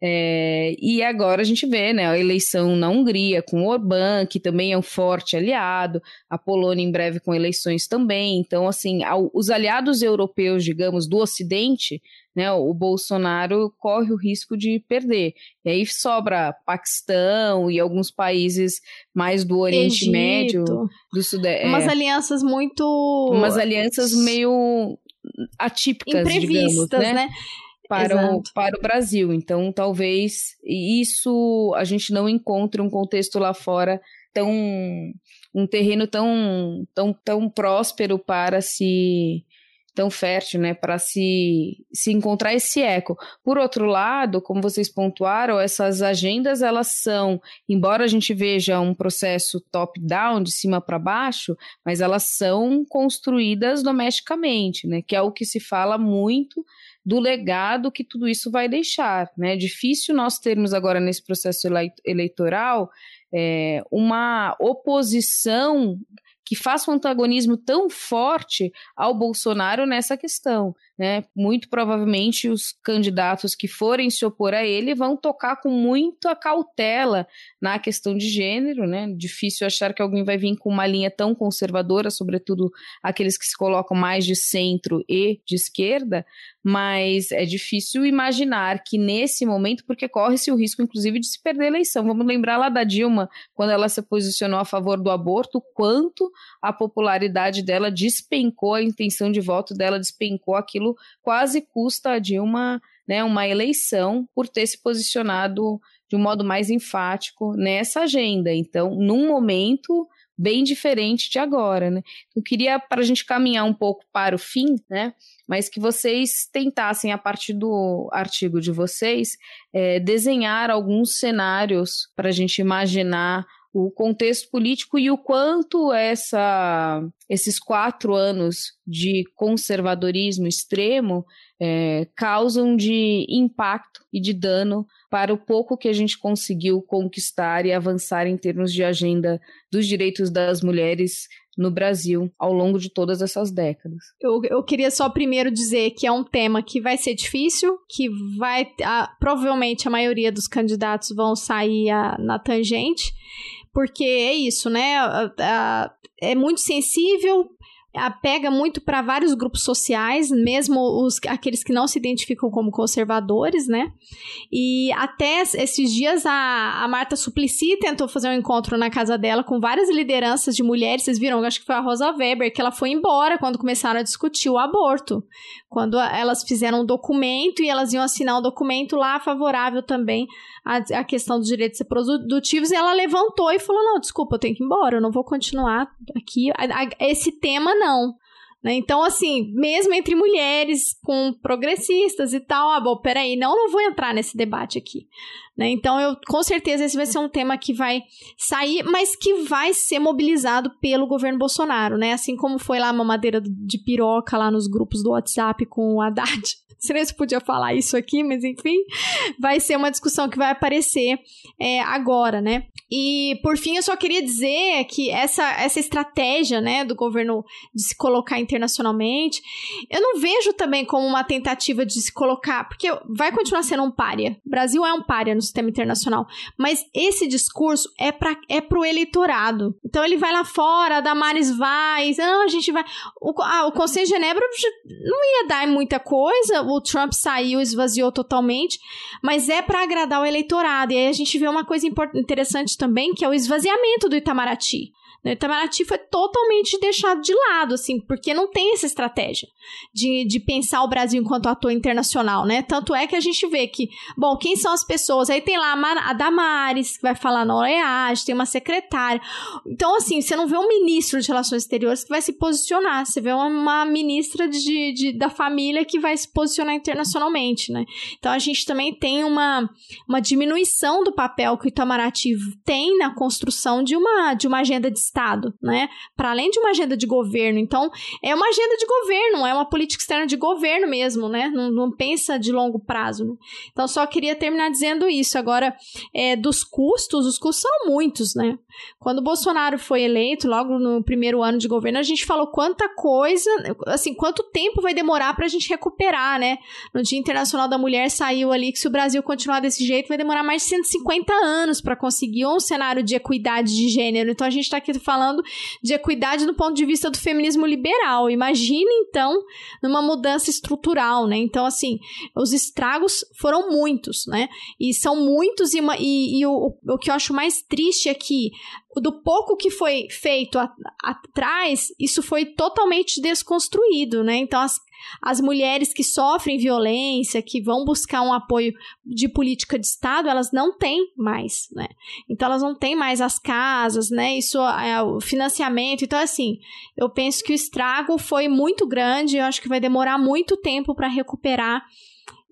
É, e agora a gente vê né, a eleição na Hungria com Orbán, que também é um forte aliado, a Polônia em breve com eleições também. Então, assim, ao, os aliados europeus, digamos, do Ocidente, né, o Bolsonaro corre o risco de perder. E aí sobra Paquistão e alguns países mais do Oriente Egito, Médio, do Sudeste. Umas é, alianças muito. Umas alianças meio atípicas, Imprevistas, digamos, né? né? Para o, para o Brasil. Então, talvez isso a gente não encontre um contexto lá fora tão um terreno tão tão tão próspero para se tão fértil, né, para se, se encontrar esse eco. Por outro lado, como vocês pontuaram, essas agendas elas são, embora a gente veja um processo top-down, de cima para baixo, mas elas são construídas domesticamente, né, que é o que se fala muito do legado que tudo isso vai deixar, né? É difícil nós termos agora nesse processo eleitoral é, uma oposição que faça um antagonismo tão forte ao Bolsonaro nessa questão. Né? Muito provavelmente os candidatos que forem se opor a ele vão tocar com muita cautela na questão de gênero, né? Difícil achar que alguém vai vir com uma linha tão conservadora, sobretudo aqueles que se colocam mais de centro e de esquerda, mas é difícil imaginar que nesse momento, porque corre-se o risco, inclusive, de se perder a eleição. Vamos lembrar lá da Dilma, quando ela se posicionou a favor do aborto, quanto a popularidade dela despencou, a intenção de voto dela despencou, aquilo quase custa a Dilma né, uma eleição por ter se posicionado de um modo mais enfático nessa agenda. Então, num momento bem diferente de agora, né? Eu queria, para a gente caminhar um pouco para o fim, né? Mas que vocês tentassem, a partir do artigo de vocês, é, desenhar alguns cenários para a gente imaginar o contexto político e o quanto essa, esses quatro anos de conservadorismo extremo é, causam de impacto e de dano para o pouco que a gente conseguiu conquistar e avançar em termos de agenda dos direitos das mulheres no Brasil ao longo de todas essas décadas. Eu, eu queria só primeiro dizer que é um tema que vai ser difícil, que vai. A, provavelmente a maioria dos candidatos vão sair a, na tangente, porque é isso, né? É muito sensível, pega muito para vários grupos sociais, mesmo os, aqueles que não se identificam como conservadores, né? E até esses dias a, a Marta Suplicy tentou fazer um encontro na casa dela com várias lideranças de mulheres. Vocês viram, acho que foi a Rosa Weber, que ela foi embora quando começaram a discutir o aborto. Quando elas fizeram um documento e elas iam assinar um documento lá favorável também à, à questão dos direitos reprodutivos, e ela levantou e falou: Não, desculpa, eu tenho que ir embora, eu não vou continuar aqui. Esse tema não. Né? Então, assim, mesmo entre mulheres com progressistas e tal, ah, bom, peraí, não, não vou entrar nesse debate aqui. Né? Então, eu com certeza esse vai ser um tema que vai sair, mas que vai ser mobilizado pelo governo Bolsonaro, né? Assim como foi lá a mamadeira de piroca lá nos grupos do WhatsApp com o Haddad. Não sei se podia falar isso aqui, mas enfim, vai ser uma discussão que vai aparecer é, agora, né? E por fim, eu só queria dizer que essa, essa estratégia, né, do governo de se colocar internacionalmente, eu não vejo também como uma tentativa de se colocar, porque vai continuar sendo um pária. O Brasil é um pária no sistema internacional, mas esse discurso é para é pro eleitorado. Então ele vai lá fora, a Damares vai, não, a gente vai. O, ah, o Conselho de Genebra não ia dar muita coisa, o Trump saiu, esvaziou totalmente, mas é para agradar o eleitorado. E aí a gente vê uma coisa interessante também, que é o esvaziamento do Itamaraty. O Itamaraty foi totalmente deixado de lado, assim, porque não tem essa estratégia de, de pensar o Brasil enquanto ator internacional, né? Tanto é que a gente vê que, bom, quem são as pessoas? Aí tem lá a Damares, que vai falar na OEAG, tem uma secretária. Então, assim, você não vê um ministro de Relações Exteriores que vai se posicionar, você vê uma ministra de, de, da família que vai se posicionar internacionalmente, né? Então, a gente também tem uma, uma diminuição do papel que o Itamaraty tem na construção de uma, de uma agenda de Estado, né? Para além de uma agenda de governo. Então, é uma agenda de governo, é uma política externa de governo mesmo, né? Não, não pensa de longo prazo. Né? Então, só queria terminar dizendo isso. Agora, é, dos custos, os custos são muitos, né? Quando o Bolsonaro foi eleito, logo no primeiro ano de governo, a gente falou quanta coisa, assim, quanto tempo vai demorar para a gente recuperar, né? No Dia Internacional da Mulher saiu ali que se o Brasil continuar desse jeito, vai demorar mais de 150 anos para conseguir um cenário de equidade de gênero. Então, a gente está aqui falando de equidade do ponto de vista do feminismo liberal. Imagina, então, numa mudança estrutural, né? Então, assim, os estragos foram muitos, né? E são muitos, e, e, e o, o que eu acho mais triste é que do pouco que foi feito atrás, isso foi totalmente desconstruído, né? Então, as, as mulheres que sofrem violência, que vão buscar um apoio de política de Estado, elas não têm mais, né? Então, elas não têm mais as casas, né? Isso é o financiamento. Então, assim, eu penso que o estrago foi muito grande, eu acho que vai demorar muito tempo para recuperar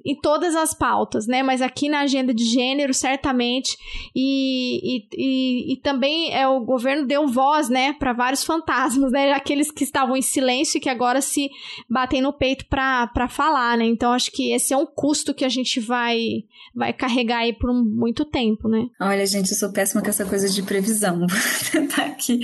em todas as pautas, né? Mas aqui na agenda de gênero, certamente. E, e, e, e também é, o governo deu voz, né, para vários fantasmas, né? Aqueles que estavam em silêncio e que agora se batem no peito para falar, né? Então acho que esse é um custo que a gente vai, vai carregar aí por um, muito tempo, né? Olha, gente, eu sou péssima com essa coisa de previsão. Vou tentar aqui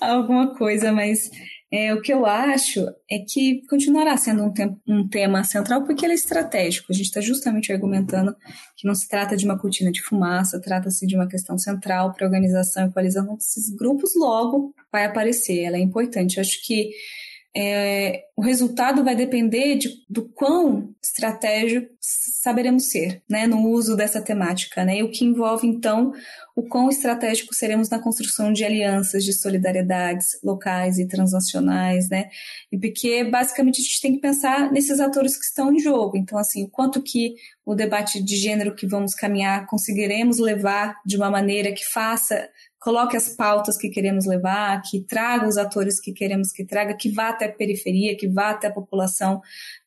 alguma coisa, mas é, o que eu acho é que continuará sendo um, tem um tema central porque ele é estratégico. A gente está justamente argumentando que não se trata de uma cortina de fumaça, trata-se de uma questão central para a organização e coalizão desses grupos, logo vai aparecer. Ela é importante. Eu acho que é, o resultado vai depender de, do quão estratégico saberemos ser né, no uso dessa temática, né, e o que envolve, então, o quão estratégico seremos na construção de alianças de solidariedades locais e transnacionais, né, e porque, basicamente, a gente tem que pensar nesses atores que estão em jogo, então, assim, o quanto que o debate de gênero que vamos caminhar conseguiremos levar de uma maneira que faça coloque as pautas que queremos levar, que traga os atores que queremos que traga, que vá até a periferia, que vá até a população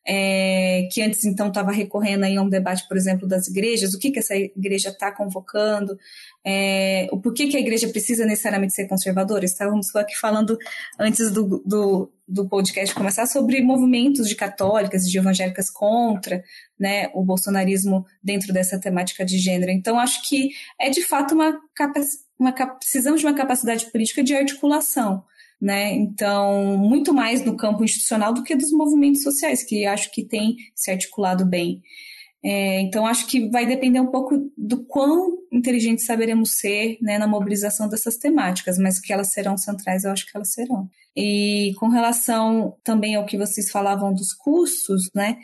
é, que antes então estava recorrendo aí a um debate, por exemplo, das igrejas, o que, que essa igreja está convocando, é, o porquê que a igreja precisa necessariamente ser conservadora. Estávamos aqui falando antes do, do, do podcast começar sobre movimentos de católicas e de evangélicas contra né, o bolsonarismo dentro dessa temática de gênero. Então, acho que é de fato uma capacidade uma, precisamos de uma capacidade política de articulação, né? Então, muito mais no campo institucional do que dos movimentos sociais, que acho que tem se articulado bem. É, então, acho que vai depender um pouco do quão inteligentes saberemos ser né, na mobilização dessas temáticas, mas que elas serão centrais, eu acho que elas serão. E com relação também ao que vocês falavam dos cursos, né?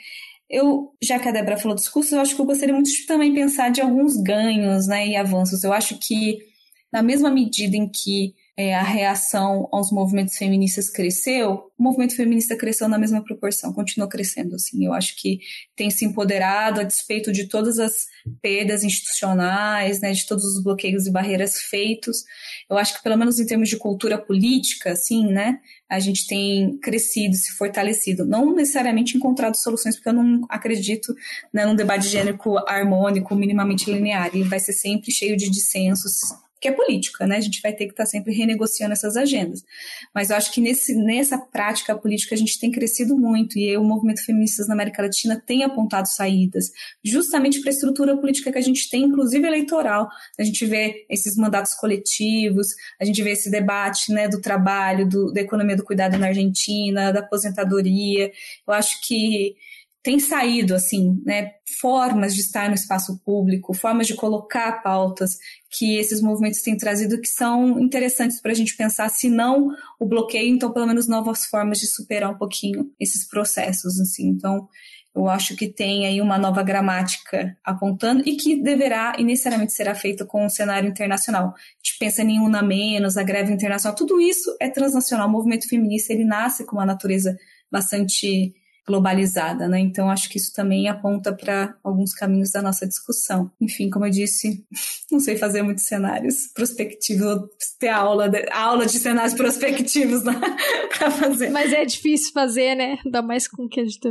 Eu, já que a Débora falou dos cursos, eu acho que eu gostaria muito de também pensar de alguns ganhos né, e avanços. Eu acho que na mesma medida em que é, a reação aos movimentos feministas cresceu, o movimento feminista cresceu na mesma proporção, continuou crescendo. Assim, eu acho que tem se empoderado a despeito de todas as perdas institucionais, né, de todos os bloqueios e barreiras feitos. Eu acho que pelo menos em termos de cultura política, assim, né, a gente tem crescido, se fortalecido. Não necessariamente encontrado soluções, porque eu não acredito né, num debate gênico harmônico, minimamente linear. Ele vai ser sempre cheio de dissensos que é política, né? A gente vai ter que estar tá sempre renegociando essas agendas. Mas eu acho que nesse, nessa prática política a gente tem crescido muito e o movimento feminista na América Latina tem apontado saídas, justamente para a estrutura política que a gente tem, inclusive eleitoral. A gente vê esses mandatos coletivos, a gente vê esse debate né, do trabalho, do, da economia do cuidado na Argentina, da aposentadoria. Eu acho que tem saído assim, né, formas de estar no espaço público, formas de colocar pautas que esses movimentos têm trazido que são interessantes para a gente pensar, se não o bloqueio, então pelo menos novas formas de superar um pouquinho esses processos, assim. Então, eu acho que tem aí uma nova gramática apontando e que deverá e necessariamente será feita com o cenário internacional. A gente pensa em Una Menos, a greve internacional, tudo isso é transnacional. O movimento feminista ele nasce com uma natureza bastante globalizada, né? Então acho que isso também aponta para alguns caminhos da nossa discussão. Enfim, como eu disse, não sei fazer muitos cenários prospectivos, ter aula de, aula de cenários prospectivos né? para fazer. Mas é difícil fazer, né? Ainda mais com o que a gente tá.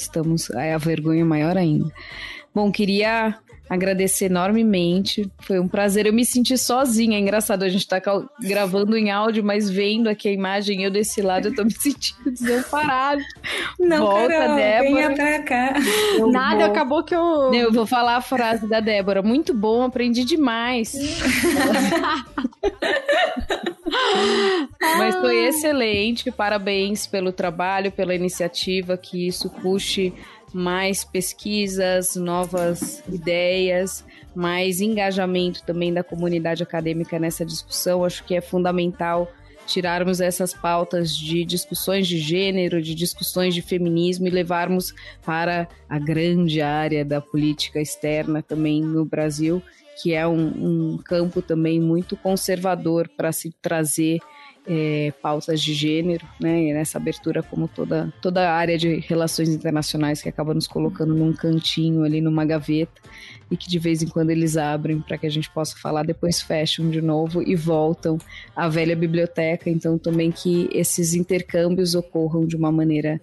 estamos é a vergonha maior ainda. Bom, queria agradecer enormemente. Foi um prazer. Eu me senti sozinha. É engraçado, a gente tá gravando em áudio, mas vendo aqui a imagem, eu desse lado, eu tô me sentindo desamparado. Não, Volta, Carol, Débora. venha pra cá. Eu Nada, vou... acabou que eu... Eu vou falar a frase da Débora. Muito bom, aprendi demais. Mas foi excelente. Parabéns pelo trabalho, pela iniciativa, que isso puxe mais pesquisas, novas ideias, mais engajamento também da comunidade acadêmica nessa discussão. Acho que é fundamental tirarmos essas pautas de discussões de gênero, de discussões de feminismo e levarmos para a grande área da política externa também no Brasil, que é um, um campo também muito conservador para se trazer é, pautas de gênero, né? E nessa abertura, como toda, toda a área de relações internacionais que acaba nos colocando num cantinho ali, numa gaveta, e que de vez em quando eles abrem para que a gente possa falar, depois fecham de novo e voltam à velha biblioteca. Então, também que esses intercâmbios ocorram de uma maneira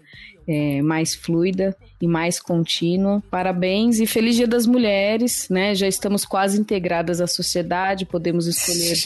é, mais fluida e mais contínua. Parabéns e feliz Dia das Mulheres, né? Já estamos quase integradas à sociedade, podemos escolher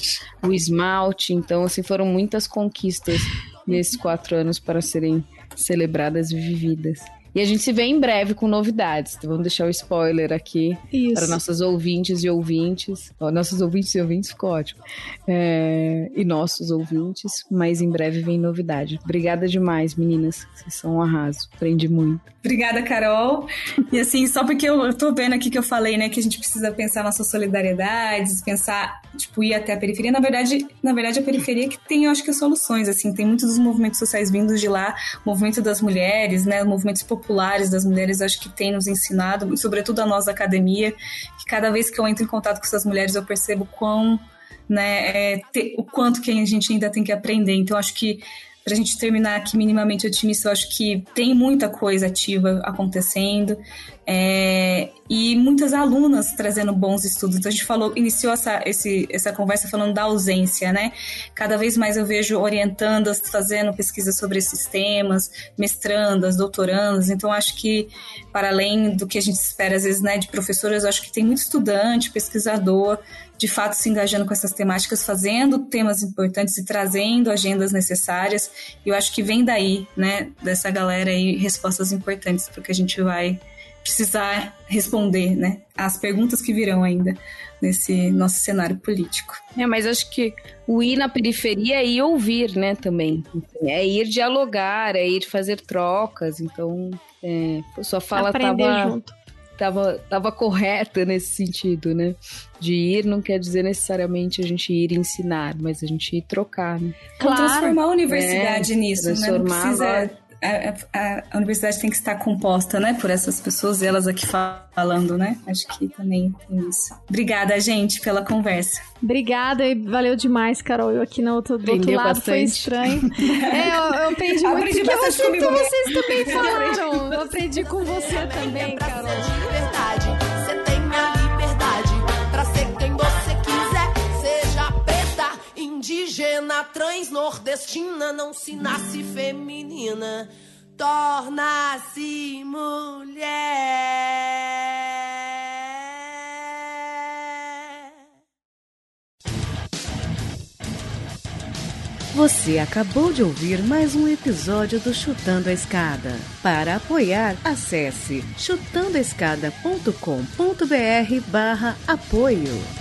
o esmalte, então assim foram muitas conquistas nesses quatro anos para serem celebradas e vividas. E a gente se vê em breve com novidades. Então vamos deixar o spoiler aqui Isso. para nossos ouvintes e ouvintes. Nossos ouvintes e ouvintes ficou ótimo. É, e nossos ouvintes. Mas em breve vem novidade. Obrigada demais, meninas. Vocês são um arraso. Aprendi muito. Obrigada, Carol. E assim, só porque eu, eu tô vendo aqui que eu falei, né, que a gente precisa pensar nossas solidariedades, pensar, tipo, ir até a periferia. Na verdade, na verdade, a periferia que tem, eu acho que, soluções, assim. Tem muitos dos movimentos sociais vindos de lá. Movimento das mulheres, né, movimentos populares populares das mulheres, acho que tem nos ensinado, sobretudo a nós da academia, que cada vez que eu entro em contato com essas mulheres eu percebo quão, né, é, te, o quanto que a gente ainda tem que aprender. Então, acho que para a gente terminar aqui minimamente otimista, eu acho que tem muita coisa ativa acontecendo. É, e muitas alunas trazendo bons estudos. Então, a gente falou, iniciou essa, esse, essa conversa falando da ausência, né? Cada vez mais eu vejo orientandas fazendo pesquisa sobre esses temas, mestrandas, doutorandas. Então, acho que, para além do que a gente espera, às vezes, né, de professoras, acho que tem muito estudante, pesquisador, de fato se engajando com essas temáticas, fazendo temas importantes e trazendo agendas necessárias. E eu acho que vem daí, né, dessa galera aí, respostas importantes, porque a gente vai precisar responder, né, as perguntas que virão ainda nesse nosso cenário político. É, mas acho que o ir na periferia é ir ouvir, né, também. É ir dialogar, é ir fazer trocas. Então, é, sua fala Aprender tava, junto. Tava, tava correta nesse sentido, né? De ir não quer dizer necessariamente a gente ir ensinar, mas a gente ir trocar, né? Claro. Transformar a universidade é, nisso, né? Não precisa a, a, a, universidade tem que estar composta, né, por essas pessoas, elas aqui falando, né? Acho que também tem isso. Obrigada, gente, pela conversa. Obrigada e valeu demais, Carol. Eu aqui no outro, do outro lado bastante. foi estranho. é, eu, eu aprendi muito aprendi porque eu comigo vocês também falaram. Eu aprendi com você também, Carol. Você tem indígena, trans, nordestina, não se nasce feminina torna-se mulher. Você acabou de ouvir mais um episódio do Chutando a Escada. Para apoiar, acesse chutandoaescada.com.br barra apoio.